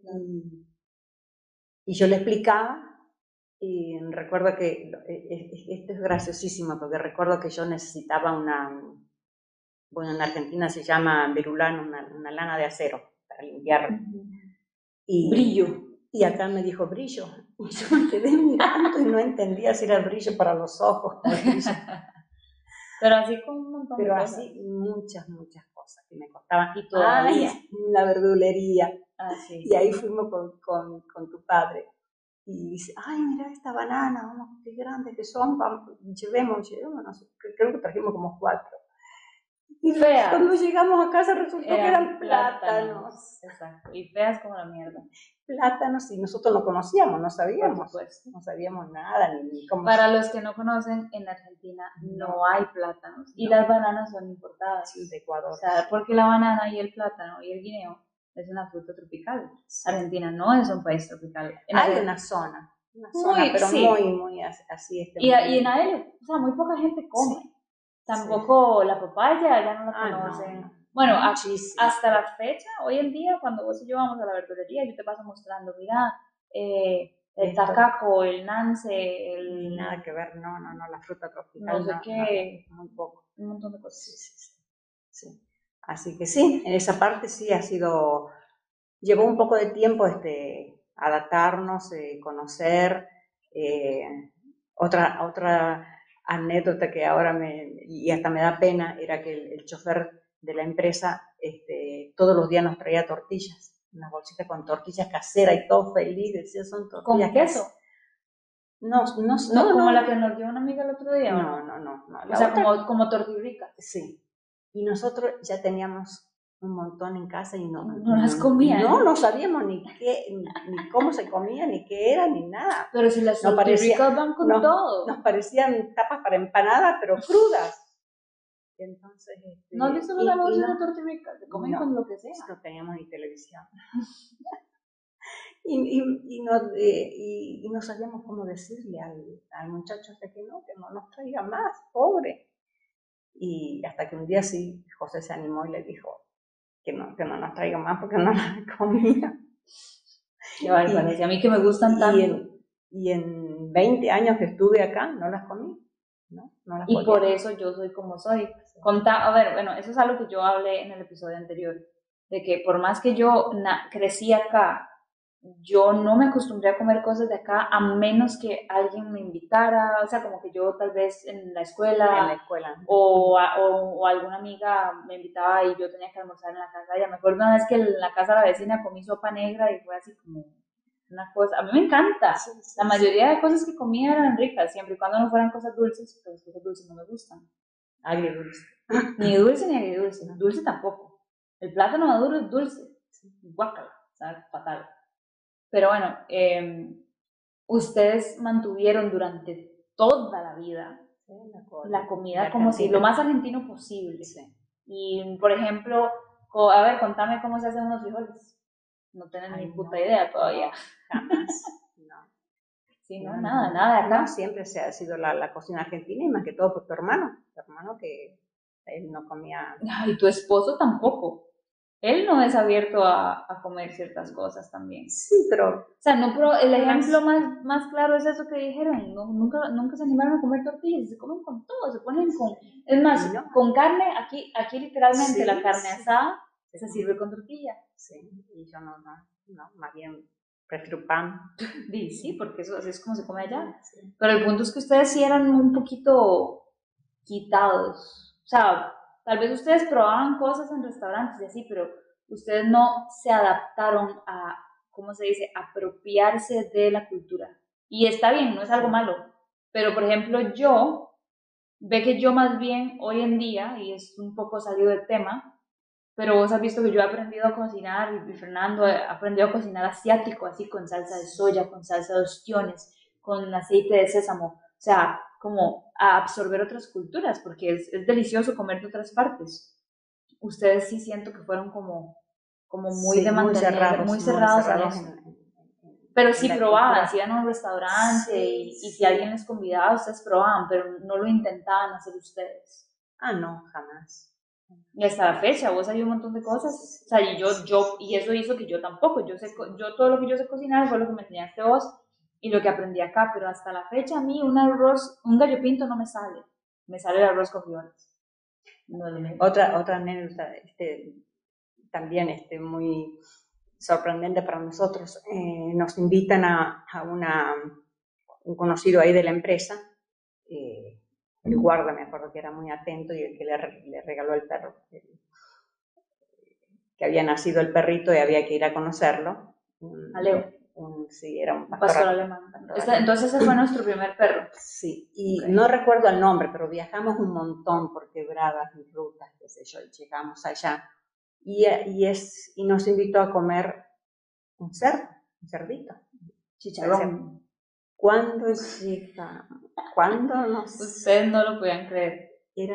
B: y, yo le explicaba y recuerdo que, e, e, esto es graciosísimo, porque recuerdo que yo necesitaba una, bueno, en Argentina se llama virulano, una, una lana de acero para limpiar.
A: y, brillo.
B: Y acá me dijo brillo. [LAUGHS] Y yo me quedé mirando y no entendía si era el brillo para los ojos. [LAUGHS]
A: Pero así con un montón
B: Pero así muchas, muchas que me costaban. Y todavía. la verdulería.
A: Ah,
B: y ahí fuimos con, con, con, tu padre. Y dice, ay, mira esta banana, vamos, qué grande que son, vamos, llevemos, llevemos, creo que trajimos como cuatro. Y
A: Feas.
B: cuando llegamos a casa resultó que
A: Eran
B: eran plátanos.
A: Exacto. Y feas como la mierda.
B: Plátanos, y nosotros no conocíamos, no sabíamos.
A: supuesto.
B: No sabíamos nada, ni, cómo.
A: Para los que no conocen, en Argentina no hay plátanos y
B: No.
A: las bananas son importadas.
B: Sí, de Ecuador.
A: O sea, porque la banana y el plátano y el guineo es una fruta tropical. Argentina no es un país tropical. En
B: Hay una zona, una
A: Muy,
B: zona, pero
A: sí.
B: muy, muy así. este,
A: y, en AL, o sea, muy poca gente come. Tampoco la papaya, ya no la
B: Ah, no,
A: conocen.
B: no.
A: Bueno, a- hasta la fecha, hoy en día, cuando vos y yo vamos a la verdulería, yo te paso mostrando, mira, eh, el
B: Esto.
A: tacaco, el nance, el...
B: Nada que ver, no, no, no, la fruta tropical.
A: No sé qué.
B: no, muy poco.
A: Un montón de cosas.
B: Sí, sí. Sí. Así que sí, en esa parte sí ha sido, llevó un poco de tiempo este, adaptarnos, eh, conocer. eh, otra, otra anécdota que ahora me, y hasta me da pena, era que el, el chofer de la empresa este, todos los días nos traía tortillas, una bolsita con tortillas caseras y todo feliz, decía, son
A: ¿Con
B: tortillas
A: queso?
B: caseras. No, no,
A: No,
B: no,
A: como
B: no,
A: la que nos dio una amiga el otro día. ¿o
B: no, no, no, no,
A: O sea,
B: otra-
A: como, como.
B: Sí. Y nosotros ya teníamos un montón en casa y no,
A: No las comían.
B: No, no sabíamos ni qué, ni, ni cómo se comía, ni qué era, ni nada.
A: Pero si las
B: No parecía-
A: tortirricas van con
B: no,
A: todo.
B: Nos parecían tapas para empanada, pero crudas. Entonces, este,
A: ¿No
B: y- y
A: anuncios
B: no-
A: de tortirricas? Se comen
B: No.
A: con lo que sea.
B: no teníamos ni televisión. [LAUGHS] y, y, y, no, eh, y, y no sabíamos cómo decirle al, al muchacho este que no, que no nos traiga más, pobre. Y hasta que un día sí, José se animó y le dijo que no, que no nos traiga más porque no las [LAUGHS] comía.
A: Qué barbaridad. A mí que me gustan
B: Y
A: tanto.
B: en, y en 20 años que estuve acá, no las comí. No, no las
A: Y
B: podía.
A: por eso yo soy como soy. Conta, a ver, bueno, eso es algo que yo hablé en el episodio anterior, de que por más que yo crecí acá, yo no me acostumbré a comer cosas de acá a menos que alguien me invitara, o sea, como que yo tal vez en la escuela
B: en la escuela.
A: o, a- o, o alguna amiga me invitaba y yo tenía que almorzar en la casa de ella. Me acuerdo una vez que en la casa de la vecina comí sopa negra y fue así como una cosa, a mí me encanta.
B: Sí, sí,
A: La
B: sí.
A: mayoría de cosas que comía eran ricas, siempre y cuando no fueran cosas dulces, pero las cosas dulces no me gustan.
B: Agridulce.
A: Ni dulce ni agridulce, dulce tampoco. El plátano maduro es dulce, guácala, sabe fatal. Pero bueno, eh, ustedes mantuvieron durante toda la vida
B: Sí, la co-
A: la comida
B: la
A: como si lo más argentino posible.
B: Sí.
A: Y, por ejemplo, a ver, contame cómo se hacen unos frijoles. No tienen
B: Ay,
A: ni puta
B: no.
A: idea todavía.
B: Jamás. No.
A: Sí, no,
B: No,
A: nada, nada acá.
B: Siempre se ha sido la, la cocina argentina y más que todo por tu hermano. Tu hermano que él no comía.
A: Y tu esposo tampoco. Él no es abierto a, a comer ciertas cosas también.
B: Sí, pero
A: O sea, no, pero el ejemplo más, más claro es eso que dijeron. No, nunca, nunca se animaron a comer tortillas, se comen con todo, se ponen con. Es más,
B: No.
A: con carne, aquí, aquí literalmente
B: Sí,
A: la carne
B: sí.
A: asada se sirve con tortilla.
B: sí, y yo no, no, no, más bien prefiero pan. [LAUGHS]
A: Sí, sí, porque eso así es como se come allá.
B: Sí.
A: Pero el punto es que ustedes sí eran un poquito quitados. O sea, tal vez ustedes probaban cosas en restaurantes y así, pero ustedes no se adaptaron a, ¿cómo se dice?, apropiarse de la cultura. Y está bien, no es algo malo. Pero, por ejemplo, yo, ve que yo más bien hoy en día, y es un poco salido del tema, pero vos has visto que yo he aprendido a cocinar, y Fernando ha aprendido a cocinar asiático, así con salsa de soya, con salsa de ostiones, con aceite de sésamo, o sea, como a absorber otras culturas, porque es, es delicioso comer de otras partes. Ustedes sí siento que fueron como, como muy
B: Sí,
A: de mantener,
B: cerrados,
A: muy cerrados, eso. Pero sí probaban, si iban a un restaurante y,
B: Sí,
A: y si alguien les convidaba, ustedes probaban, pero no lo intentaban hacer ustedes.
B: Ah, no, jamás.
A: Y hasta la fecha, vos hay un montón de cosas. O sea, y yo, yo, y eso hizo que yo tampoco, yo sé, yo todo lo que yo sé cocinar fue lo que me enseñaste vos y lo que aprendí acá, pero hasta la fecha a mí un arroz, un gallo pinto no me sale. Me sale el arroz con frijoles. No.
B: Otra, otra anécdota, este, también este, muy sorprendente para nosotros. eh, nos invitan a, a una, un conocido ahí de la empresa, eh, el guarda, me acuerdo que era muy atento y el que le, le regaló el perro, el- que había nacido el perrito y había que ir a conocerlo.
A: A Leo.
B: Un, sí, era un
A: pastor, pastor alemán. entonces ese fue nuestro primer perro.
B: Sí, y no recuerdo el nombre, pero viajamos un montón por quebradas y rutas, qué sé yo, y llegamos allá. Y, y, es, y nos invitó a comer un cerdo, un cerdito.
A: Chicharrón.
B: ¿Cuándo llega? ¿Cuándo nos...?
A: Ustedes no lo podían creer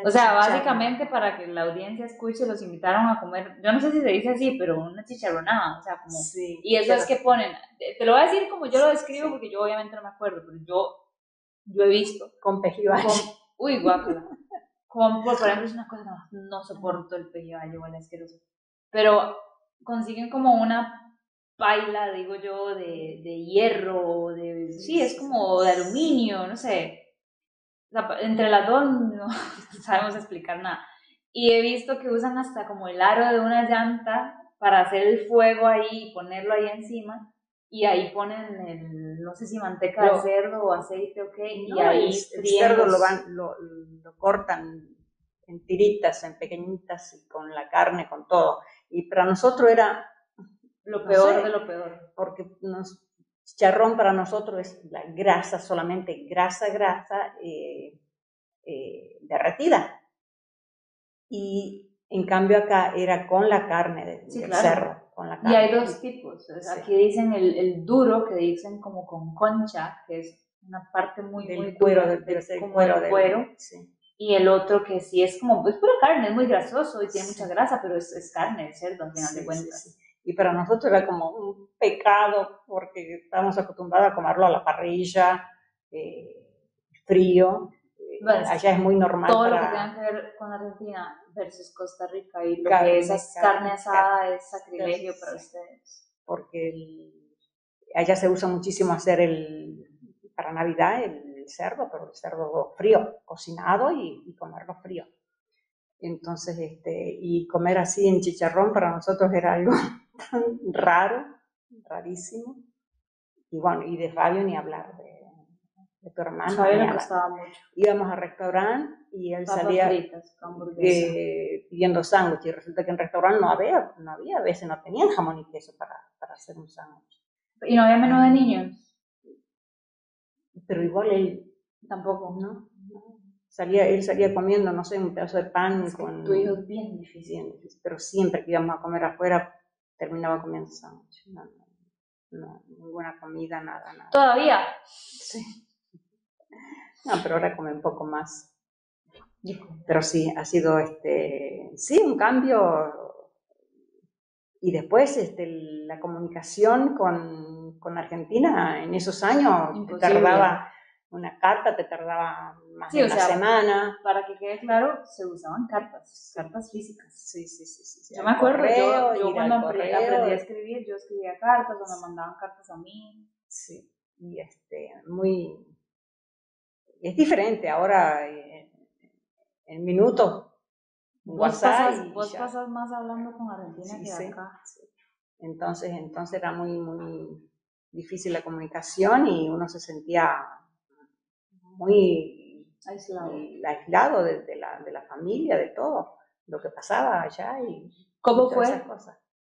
A: o sea, básicamente para que la audiencia escuche, los invitaron a comer, yo no sé si se dice así, pero una chicharronada, o sea, como... Sí, y eso es que ponen, te lo voy a decir como yo lo describo, porque yo obviamente no me acuerdo, pero yo, yo he visto.
B: Con pejibaye.
A: uy, guácala. Como, por ejemplo, es una cosa, no, no soporto el pejibaye, bueno, asqueroso. Pero consiguen como una paila, digo yo, de, de hierro, de, sí, es como de aluminio, no sé entre las dos no [LAUGHS] sabemos explicar nada. Y he visto que usan hasta como el aro de una llanta para hacer el fuego ahí y ponerlo ahí encima. Y ahí ponen el, no sé si manteca de cerdo o aceite o qué. y ahí
B: el, cerdo lo, van, lo, lo cortan en tiritas, en pequeñitas, y con la carne, con todo. Y para nosotros era
A: lo peor de lo peor.
B: Porque nos Chicharrón para nosotros es la grasa, solamente grasa, grasa eh, eh, derretida. Y en cambio acá era con la carne de, del cerdo. Con la carne.
A: Y hay dos tipos. Aquí dicen el, el, duro, que dicen como con concha, que es una parte muy,
B: del
A: muy
B: cuero, del, cuero.
A: Del cuero. Y el otro que sí es como, pues pura carne, es muy grasoso y tiene mucha grasa, pero es, es carne, el cerdo al final de cuentas
B: y para nosotros era como un pecado porque estábamos acostumbrados a comerlo a la parrilla, eh, frío. Eh, allá es muy normal.
A: Todo lo que tenga que ver con Argentina versus Costa Rica y lo que es carne, asada es sacrilegio para ustedes.
B: Porque allá se usa muchísimo hacer el, para Navidad el cerdo, pero el cerdo frío, cocinado y, y comerlo frío. Entonces, este, y comer así en chicharrón para nosotros era algo tan raro, rarísimo. Y bueno, y de Fabio ni hablar, de, de tu hermano.
A: Fabio le gustaba mucho.
B: Íbamos al restaurante y él salía pidiendo sándwich y resulta que en el restaurante no había, no había, a veces no tenían jamón y queso para, para hacer un sándwich.
A: ¿Y no había menú de niños?
B: Pero igual él tampoco, ¿no? Salía, él salía comiendo, no sé, un pedazo de pan con...
A: Tu hijo es bien difícil.
B: Pero siempre que íbamos a comer afuera, terminaba comiendo sándwich. No, no, ninguna comida, nada, nada.
A: ¿Todavía?
B: Sí. No, pero ahora come un poco más. Pero sí, ha sido este, sí, un cambio. Y después este, la comunicación con, con Argentina en esos años tardaba una carta te tardaba más de una semana.
A: Para que quede claro, se usaban cartas, cartas físicas.
B: Sí, sí, sí. sí,
A: Yo me acuerdo, yo, yo cuando aprendí, a escribir, yo escribía cartas o me mandaban cartas a mí.
B: Sí, y este, muy... Es diferente ahora, eh, en minutos.
A: Vos, pasas, vos pasas más hablando con Argentina que acá.
B: Entonces, entonces era muy, muy difícil la comunicación y uno se sentía muy aislado, aislado de, la, de, la, familia, de todo lo que pasaba allá y
A: ¿Cómo fue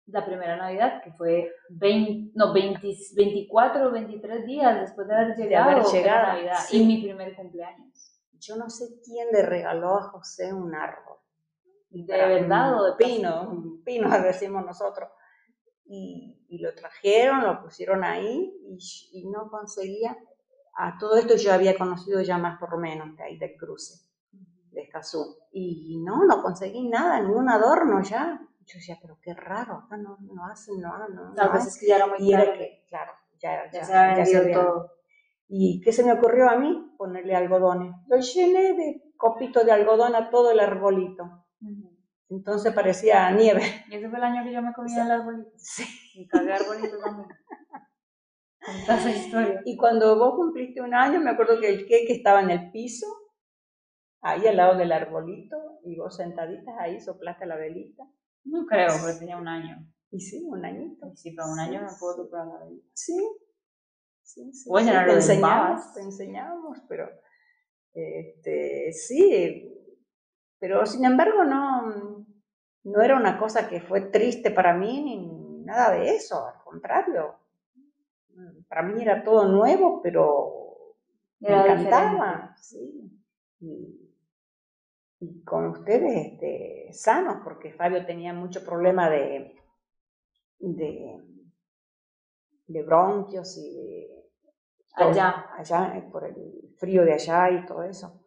A: la primera Navidad? Que fue 20, no, 20, 24 o 23 días después de haber llegado,
B: haber llegado
A: Navidad y mi primer cumpleaños.
B: Yo no sé quién le regaló a José un árbol.
A: ¿De verdad o de
B: pino? Un pino, [LAUGHS] decimos nosotros. Y, y, lo trajeron, lo pusieron ahí y, y no conseguía a todo esto yo había conocido ya más por lo menos de ahí del cruce, de Escazú. Y no, no conseguí nada, ningún adorno ya. Yo decía, pero qué raro, acá no, no hacen, no, no.
A: Tal vez es que ya era muy
B: y era que, claro, ya, ya, ya, se todo. ¿Y qué se me ocurrió a mí? Ponerle algodones. Lo llené de copito de algodón a todo el arbolito. Entonces parecía nieve.
A: Y ese fue el año que yo me comía el arbolito.
B: Sí.
A: Y cagué [LAUGHS] historia.
B: Y cuando vos cumpliste un año, me acuerdo que el queque estaba en el piso, ahí al lado del arbolito, y vos sentaditas ahí soplaste la velita.
A: No creo, porque tenía un año.
B: Y sí, un añito.
A: Sí, pero un año me puedo soplar la velita.
B: Sí. Sí, sí.
A: Bueno,
B: te enseñamos, te enseñamos, pero este, sí, pero sin embargo no, no era una cosa que fue triste para mí ni nada de eso, al contrario para mí era todo nuevo, pero me encantaba. Sí. Y, con ustedes este, sanos, porque Fabio tenía mucho problema de, de, de bronquios y de...
A: Allá.
B: Allá, por el frío de allá y todo eso.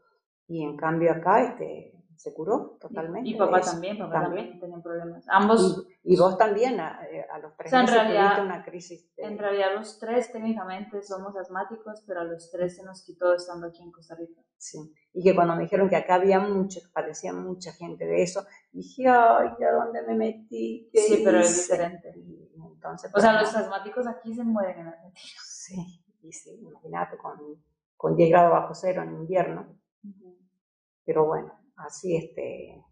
B: Y en cambio acá, este, se curó totalmente.
A: Y, papá también, papá también, tenía problemas. Ambos.
B: Y, vos también, a, eh, los tres
A: meses realidad, una crisis. En realidad los tres técnicamente somos asmáticos, pero a los tres se nos quitó estando aquí en Costa Rica.
B: Sí, y que cuando me dijeron que acá había mucho, que parecía mucha gente de eso, dije, ay, ¿a dónde me metí?
A: Sí, pero es diferente. entonces, o sea, pues, los asmáticos aquí se mueren en Argentina.
B: Sí, y sí, imagínate, con, con 10 grados bajo cero en invierno. Pero bueno, así este,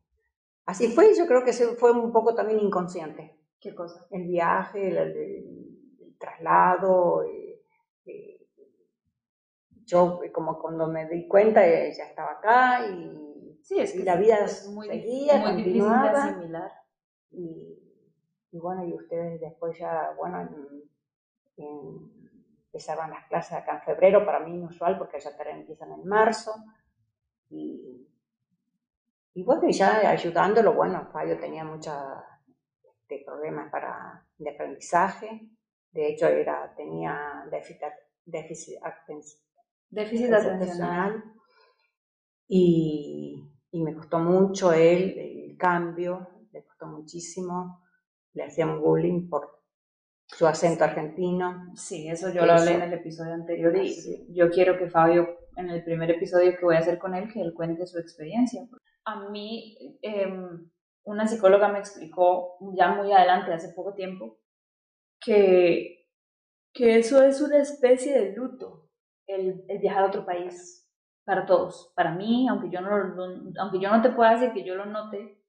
B: así fue, yo creo que fue un poco también inconsciente.
A: ¿Qué cosa?
B: El viaje, el, traslado. Eh, eh, yo como cuando me di cuenta eh, ya estaba acá y,
A: sí, es que
B: la vida es muy, seguía,
A: muy continuaba. Difícil
B: y, y, bueno, y ustedes después ya, bueno, empezaban las clases acá en febrero, para mí inusual porque ya empiezan en marzo. Y, y bueno, ya ayudándolo, bueno, Fabio tenía muchos este, problemas para, de aprendizaje. De hecho, era, tenía déficit, déficit,
A: déficit atencional.
B: Y, y, me costó mucho él, el cambio, le costó muchísimo. Le hacían bullying por su acento argentino.
A: Sí, eso yo lo hablé en el episodio anterior y yo quiero que Fabio, en el primer episodio que voy a hacer con él, que él cuente su experiencia a mí em, una psicóloga me explicó ya muy adelante, hace poco tiempo, que, que eso es una especie de luto, el, viajar a otro país, para todos. Para mí, aunque yo no, aunque yo no te pueda decir que yo lo note,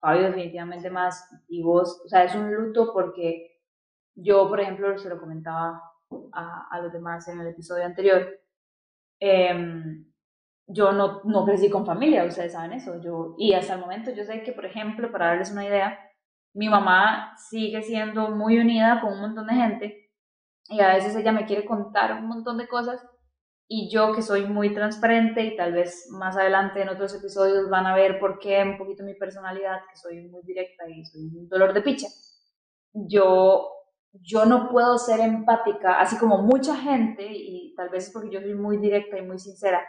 A: Fabio definitivamente más, y vos, o sea, es un luto porque yo, por ejemplo, se lo comentaba a, a los demás en el episodio anterior, eh, yo no, no crecí con familia, ustedes saben eso. Yo, y hasta el momento yo sé que, por ejemplo, para darles una idea, mi mamá sigue siendo muy unida con un montón de gente y a veces ella me quiere contar un montón de cosas y yo que soy muy transparente y tal vez más adelante en otros episodios van a ver por qué un poquito mi personalidad, que soy muy directa y soy un dolor de picha. Yo yo no puedo ser empática, así como mucha gente, y tal vez es porque yo soy muy directa y muy sincera,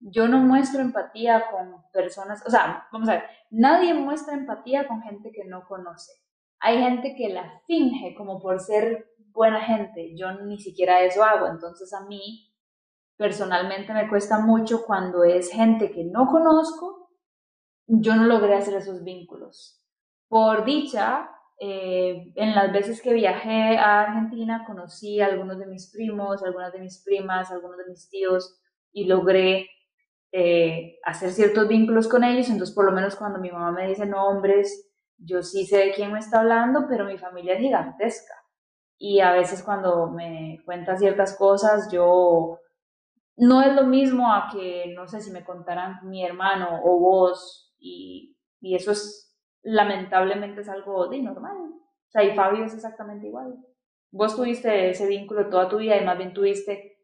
A: yo no muestro empatía con personas, o sea, vamos a ver, nadie muestra empatía con gente que no conoce. Hay gente que la finge como por ser buena gente, yo ni siquiera eso hago, entonces a mí personalmente me cuesta mucho cuando es gente que no conozco, yo no logré hacer esos vínculos. Por dicha, eh, en las veces que viajé a Argentina conocí a algunos de mis primos, algunas de mis primas, algunos de mis tíos y logré eh, hacer ciertos vínculos con ellos, entonces por lo menos cuando mi mamá me dice nombres, yo sí sé de quién me está hablando, pero mi familia es gigantesca. Y a veces cuando me cuenta ciertas cosas, yo no es lo mismo a que, no sé, si me contaran mi hermano o vos, y, y eso es, lamentablemente es algo de normal. O sea, y Fabio es exactamente igual. Vos tuviste ese vínculo toda tu vida y más bien tuviste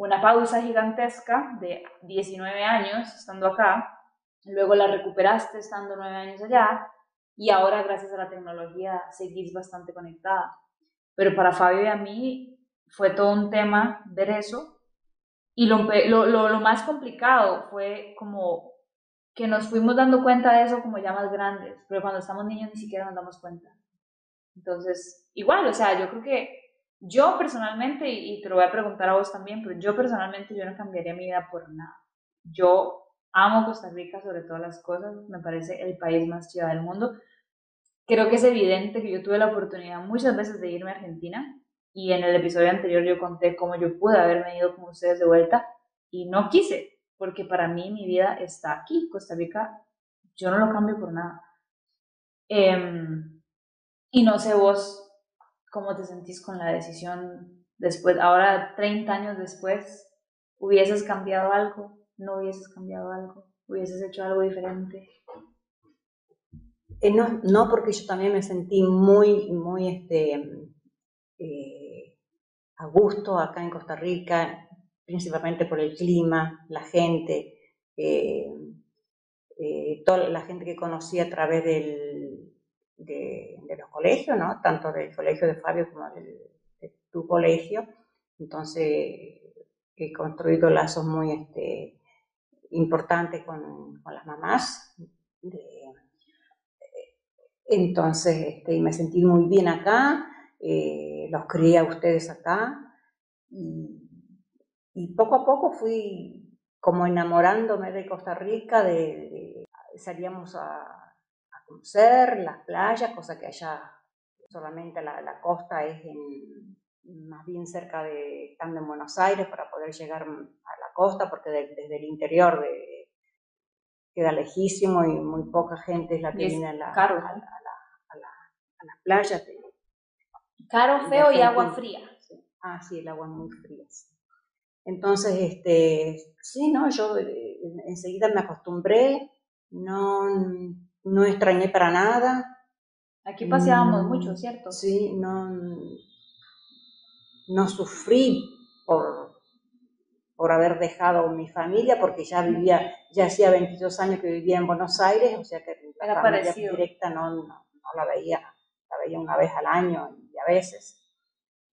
A: una pausa gigantesca de 19 años estando acá, luego la recuperaste estando 9 años allá y ahora gracias a la tecnología seguís bastante conectada. Pero para Fabio y a mí fue todo un tema ver eso y lo, lo, lo, más complicado fue como que nos fuimos dando cuenta de eso como ya más grandes, pero cuando estamos niños ni siquiera nos damos cuenta. Entonces, igual, o sea, yo creo que yo personalmente, y te lo voy a preguntar a vos también, pero yo personalmente yo no cambiaría mi vida por nada. Yo amo Costa Rica sobre todas las cosas, me parece el país más chido del mundo. Creo que es evidente que yo tuve la oportunidad muchas veces de irme a Argentina y en el episodio anterior yo conté cómo yo pude haberme ido con ustedes de vuelta y no quise, porque para mí mi vida está aquí, Costa Rica, yo no lo cambio por nada. Em, y no sé vos ¿Cómo te sentís con la decisión después, ahora 30 años después? ¿Hubieses cambiado algo? ¿No hubieses cambiado algo? ¿Hubieses hecho algo diferente?
B: Eh, no, no, porque yo también me sentí muy, muy este, eh, a gusto acá en Costa Rica, principalmente por el clima, la gente, eh, eh, toda la gente que conocí a través del, de, los colegios, ¿no? tanto del colegio de Fabio como del, de tu colegio. Entonces, he construido lazos muy este, importantes con, con las mamás. entonces, este, me sentí muy bien acá, eh, los crié a ustedes acá. Y, y poco a poco fui como enamorándome de Costa Rica, de, salíamos a, conocer las playas, cosa que allá solamente la, costa es más bien cerca de, estando en Buenos Aires para poder llegar a la costa, porque desde el interior de, queda lejísimo y muy poca gente es la que viene a, la, a, las playas.
A: caro, feo y agua fría.
B: Ah, sí, el agua muy fría. Entonces, este, sí, no, yo eh, enseguida me acostumbré, no, no extrañé para nada.
A: Aquí paseábamos mucho, ¿cierto?
B: Sí, no, no sufrí por, por haber dejado mi familia, porque ya vivía, ya hacía 22 años que vivía en Buenos Aires, o sea que la familia directa no, no, la veía, la veía una vez al año y a veces.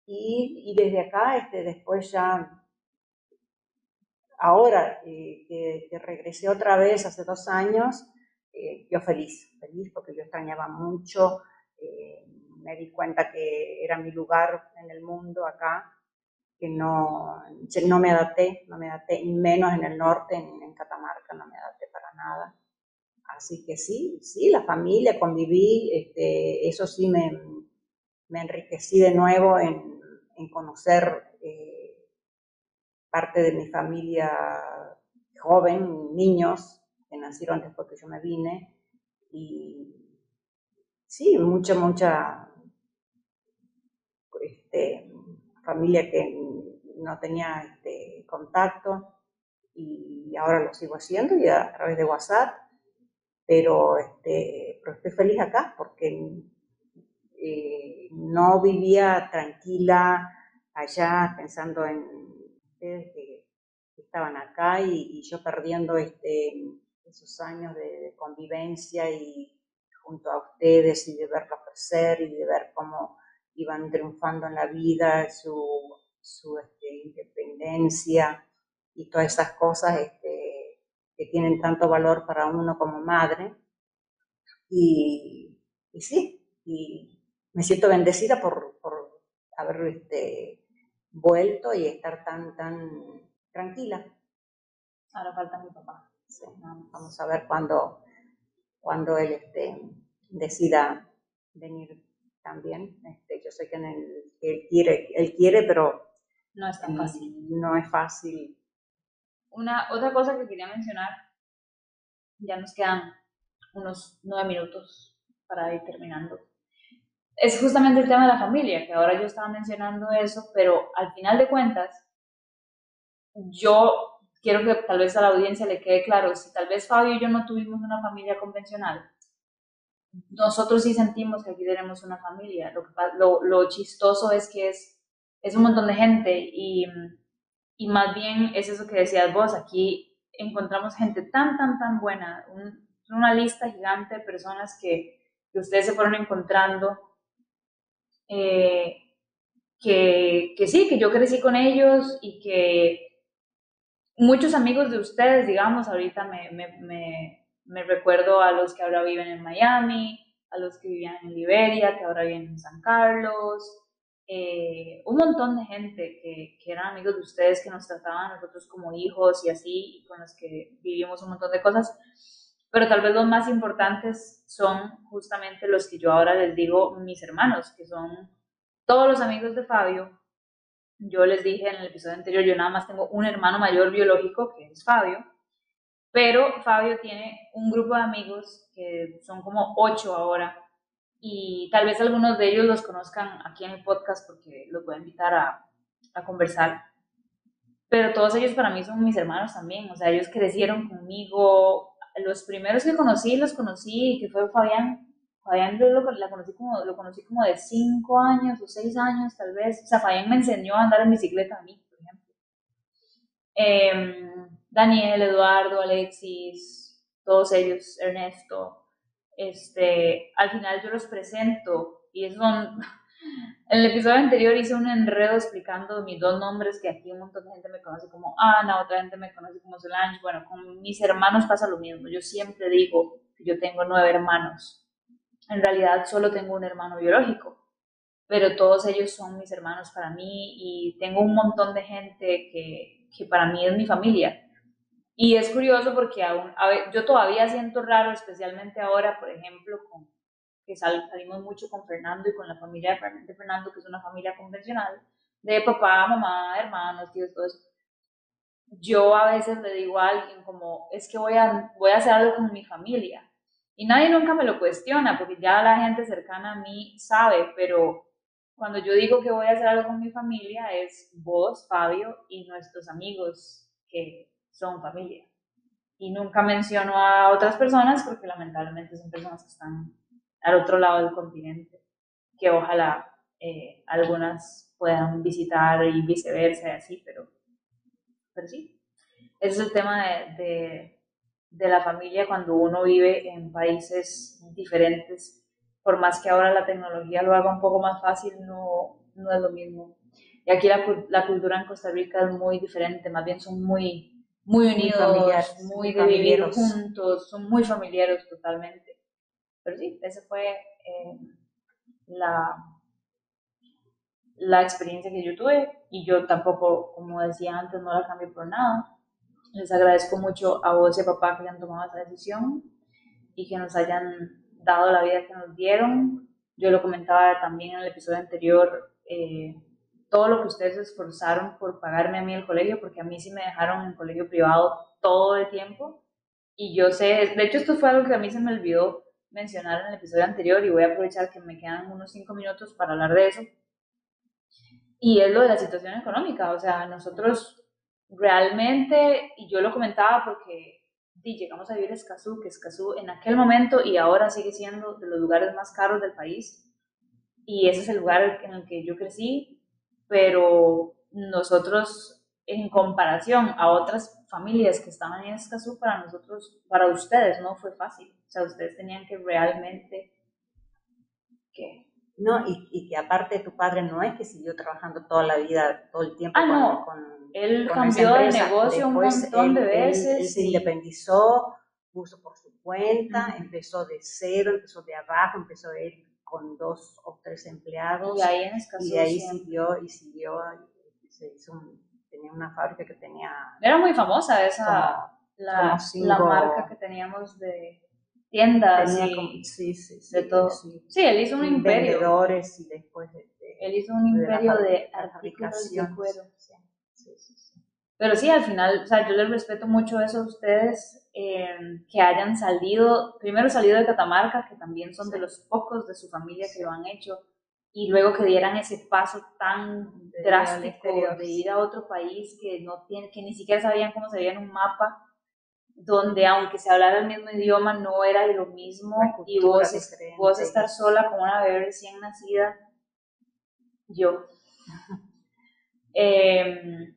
B: Y, y desde acá, este, después ya ahora eh, que, regresé otra vez hace dos años, eh, yo feliz, feliz porque yo extrañaba mucho, eh, me di cuenta que era mi lugar en el mundo acá, que no, no me adapté, no me adapté, y menos en el norte, en, en Catamarca, no me adapté para nada. Así que sí, sí, la familia, conviví, este, eso sí me, me enriquecí de nuevo en, en conocer parte de mi familia joven, niños que nacieron después que yo me vine. Y sí, mucha, mucha este, familia que no tenía este, contacto y ahora lo sigo haciendo y a través de WhatsApp, pero, este, pero estoy feliz acá porque eh, no vivía tranquila allá pensando en que, estaban acá y, yo perdiendo este, esos años de, convivencia y junto a ustedes y de verlos crecer y de ver cómo iban triunfando en la vida, su, su este, independencia y todas esas cosas este, que tienen tanto valor para uno como madre. Y, y sí, y me siento bendecida por, por haber este, vuelto y estar tan, tan tranquila.
A: Ahora falta mi papá.
B: Vamos a ver cuándo cuando él este, decida venir también. Este, yo sé que él, quiere, él quiere, pero
A: no es tan fácil.
B: No es fácil.
A: Una, otra cosa que quería mencionar, ya nos quedan unos nueve minutos para ir terminando es justamente el tema de la familia, que ahora yo estaba mencionando eso, pero al final de cuentas, yo quiero que tal vez a la audiencia le quede claro, si tal vez Fabio y yo no tuvimos una familia convencional, nosotros sí sentimos que aquí tenemos una familia. Lo, lo, chistoso es que es, es un montón de gente y, y, más bien es eso que decías vos, aquí encontramos gente tan, tan, tan buena, una lista gigante de personas que, que ustedes se fueron encontrando eh, que, que, sí, que yo crecí con ellos y que muchos amigos de ustedes, digamos, ahorita me, me, me, recuerdo a los que ahora viven en Miami, a los que vivían en Liberia, que ahora viven en San Carlos, eh, un montón de gente que, que, eran amigos de ustedes, que nos trataban a nosotros como hijos y así, y con los que vivimos un montón de cosas pero tal vez los más importantes son justamente los que yo ahora les digo mis hermanos, que son todos los amigos de Fabio. Yo les dije en el episodio anterior, yo nada más tengo un hermano mayor biológico, que es Fabio, pero Fabio tiene un grupo de amigos que son como ocho ahora, y tal vez algunos de ellos los conozcan aquí en el podcast porque los voy a invitar a, conversar. Pero todos ellos para mí son mis hermanos también, o sea, ellos crecieron conmigo, los primeros que conocí, los conocí, que fue Fabián, Fabián yo lo, la conocí como, lo conocí como de 5 años o 6 años tal vez. O sea, Fabián me enseñó a andar en bicicleta a mí, por ejemplo. Em, Daniel, Eduardo, Alexis, todos ellos, Ernesto. Este, al final yo los presento y son... [LAUGHS] En el episodio anterior hice un enredo explicando mis dos nombres, que aquí un montón de gente me conoce como Ana, otra gente me conoce como Solange. Bueno, con mis hermanos pasa lo mismo. Yo siempre digo que yo tengo nueve hermanos. En realidad solo tengo un hermano biológico, pero todos ellos son mis hermanos para mí y tengo un montón de gente que, que para mí es mi familia. Y es curioso porque aún, yo todavía siento raro, especialmente ahora, por ejemplo, con que salimos mucho con Fernando y con la familia de Fernando, que es una familia convencional, de papá, mamá, hermanos, tíos, todo eso. Yo a veces le digo a alguien como, es que voy a, voy a hacer algo con mi familia. Y nadie nunca me lo cuestiona, porque ya la gente cercana a mí sabe, pero cuando yo digo que voy a hacer algo con mi familia es vos, Fabio y nuestros amigos que son familia. Y nunca menciono a otras personas porque lamentablemente son personas que están al otro lado del continente, que ojalá eh, algunas puedan visitar y viceversa y así, pero, pero sí. Ese es el tema de, de, la familia cuando uno vive en países diferentes. Por más que ahora la tecnología lo haga un poco más fácil, no, no es lo mismo. Y aquí la, la, cultura en Costa Rica es muy diferente, más bien son muy, muy unidos, muy, muy de vivir juntos, son muy familiares totalmente. Pero sí, esa fue eh, la, la experiencia que yo tuve y yo tampoco, como decía antes, no la cambio por nada. Les agradezco mucho a vos y a papá que hayan tomado esa decisión y que nos hayan dado la vida que nos dieron. Yo lo comentaba también en el episodio anterior, eh, todo lo que ustedes se esforzaron por pagarme a mí el colegio, porque a mí sí me dejaron en colegio privado todo el tiempo. Y yo sé, de hecho esto fue algo que a mí se me olvidó mencionar en el episodio anterior y voy a aprovechar que me quedan unos cinco minutos para hablar de eso. Y es lo de la situación económica. O sea, nosotros realmente, y yo lo comentaba porque llegamos a vivir Escazú, que Escazú en aquel momento y ahora sigue siendo de los lugares más caros del país. Y ese es el lugar en el que yo crecí, pero nosotros en comparación a otras familias que estaban en Escazú, para nosotros, para ustedes no fue fácil. O sea, ustedes tenían que realmente...
B: ¿Qué? No, y, y, que aparte tu padre no es que siguió trabajando toda la vida, todo el tiempo
A: ah, no. con, Él cambió de negocio un montón de veces.
B: Él, se independizó, puso por su cuenta, empezó de cero, empezó de abajo, empezó él con dos o tres empleados.
A: Y ahí en
B: Y ahí siguió y siguió, se hizo tenía una fábrica que tenía...
A: Era muy famosa esa, la, la marca que teníamos de tiendas y
B: sí, sí, sí,
A: de todo. Sí, él hizo un imperio.
B: Vendedores y después de,
A: él hizo un imperio de, artículos de cuero. Pero sí, al final, o sea, yo les respeto mucho eso a ustedes, eh, que hayan salido, primero salido de Catamarca, que también son de los pocos de su familia que lo han hecho, y luego que dieran ese paso tan drástico de ir a otro país que no tiene, que ni siquiera sabían cómo se veía en un mapa donde aunque se hablara el mismo idioma no era lo mismo y vos, vos estar sola con una bebé recién nacida, yo. Em,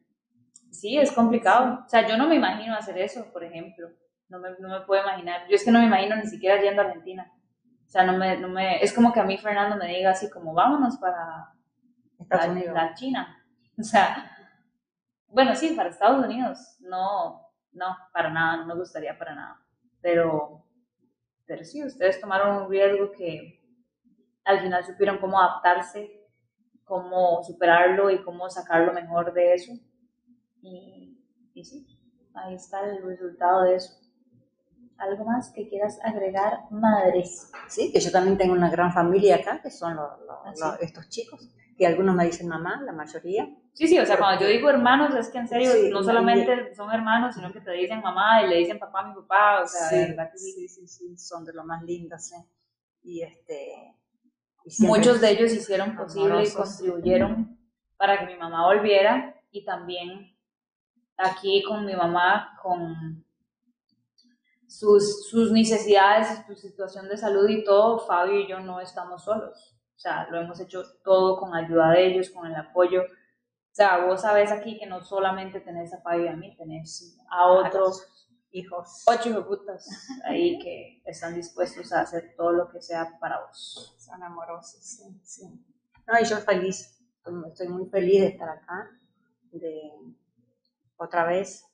A: sí, es complicado. O sea, yo no me imagino hacer eso, por ejemplo. No me, no me puedo imaginar. Yo es que no me imagino ni siquiera yendo a Argentina. O sea, no me, no me, es como que a mí Fernando me diga así como, vámonos para, la China. [LAUGHS] O sea, bueno, sí, para Estados Unidos. No, no, para nada, no me gustaría para nada. Pero, pero sí, ustedes tomaron un riesgo que al final supieron cómo adaptarse, cómo superarlo y cómo sacar lo mejor de eso. Y, y sí, ahí está el resultado de eso. ¿Algo más que quieras agregar, madres?
B: Sí, que yo también tengo una gran familia acá, que son ¿Ah, estos chicos, que algunos me dicen mamá, la mayoría,
A: Sí, sí, o sea, cuando yo digo hermanos, es que en serio, no solamente son hermanos, sino que te dicen mamá y le dicen papá a mi papá, o sea,
B: sí, verdad que sí, sí, sí, son de lo más lindos, ¿eh? Y este...
A: Muchos de ellos hicieron posible y contribuyeron para que mi mamá volviera y también aquí con mi mamá, con sus, sus necesidades, su situación de salud y todo, Fabio y yo no estamos solos. O sea, lo hemos hecho todo con ayuda de ellos, con el apoyo. O sea, vos sabes aquí que no solamente tenés a Fabio y a mí, tenés a otros hijos, ocho hijos putas ahí que están dispuestos a hacer todo lo que sea para vos.
B: Son amorosos, sí, sí. No, y yo feliz, estoy muy feliz de estar acá, de otra vez,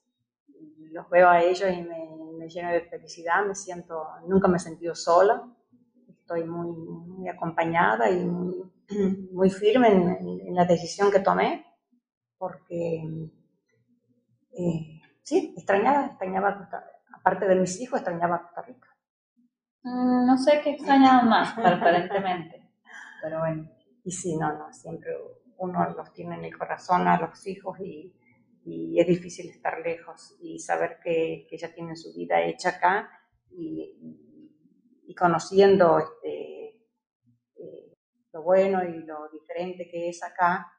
B: los veo a ellos y me, me lleno de felicidad, me siento, nunca me he sentido sola, estoy muy, muy acompañada y muy, [CLEARS THROAT] muy firme en, la decisión que tomé, porque eh, sí, extrañaba, extrañaba, aparte de mis hijos, extrañaba Costa Rica.
A: Mm, no sé qué extrañaba más, [LAUGHS] aparentemente, pero bueno.
B: Y sí, no, no, siempre uno los tiene en el corazón a los hijos y, y es difícil estar lejos y saber que, que ya tienen su vida hecha acá y, y conociendo este, eh, lo bueno y lo diferente que es acá,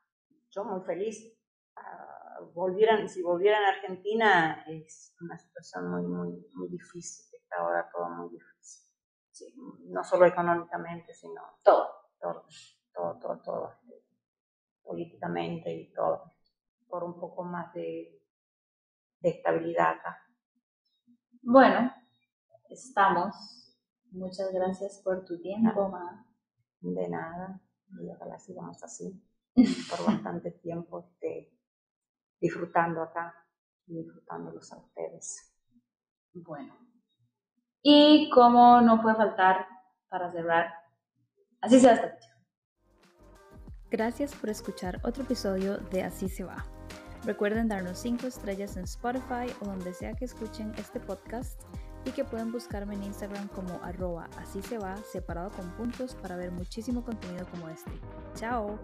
B: yo muy feliz. Uh, volvieran, si volvieran a Argentina es una situación muy, muy, muy difícil, está ahora todo muy difícil. No solo económicamente, sino todo, todo, todo, todo, todo, este, políticamente y todo por un poco más de, estabilidad acá.
A: Bueno, estamos. Muchas gracias por tu tiempo, Ma.
B: De nada, y ojalá sigamos así [LAUGHS] por bastante tiempo este, disfrutando acá y disfrutándolos a ustedes.
A: Bueno, y como no puede faltar para cerrar, así se va esta Gracias por escuchar otro episodio de Así se va. Recuerden darnos 5 estrellas en Spotify o donde sea que escuchen este podcast y que pueden buscarme en Instagram como arroba así se va separado con puntos para ver muchísimo contenido como este. Chao.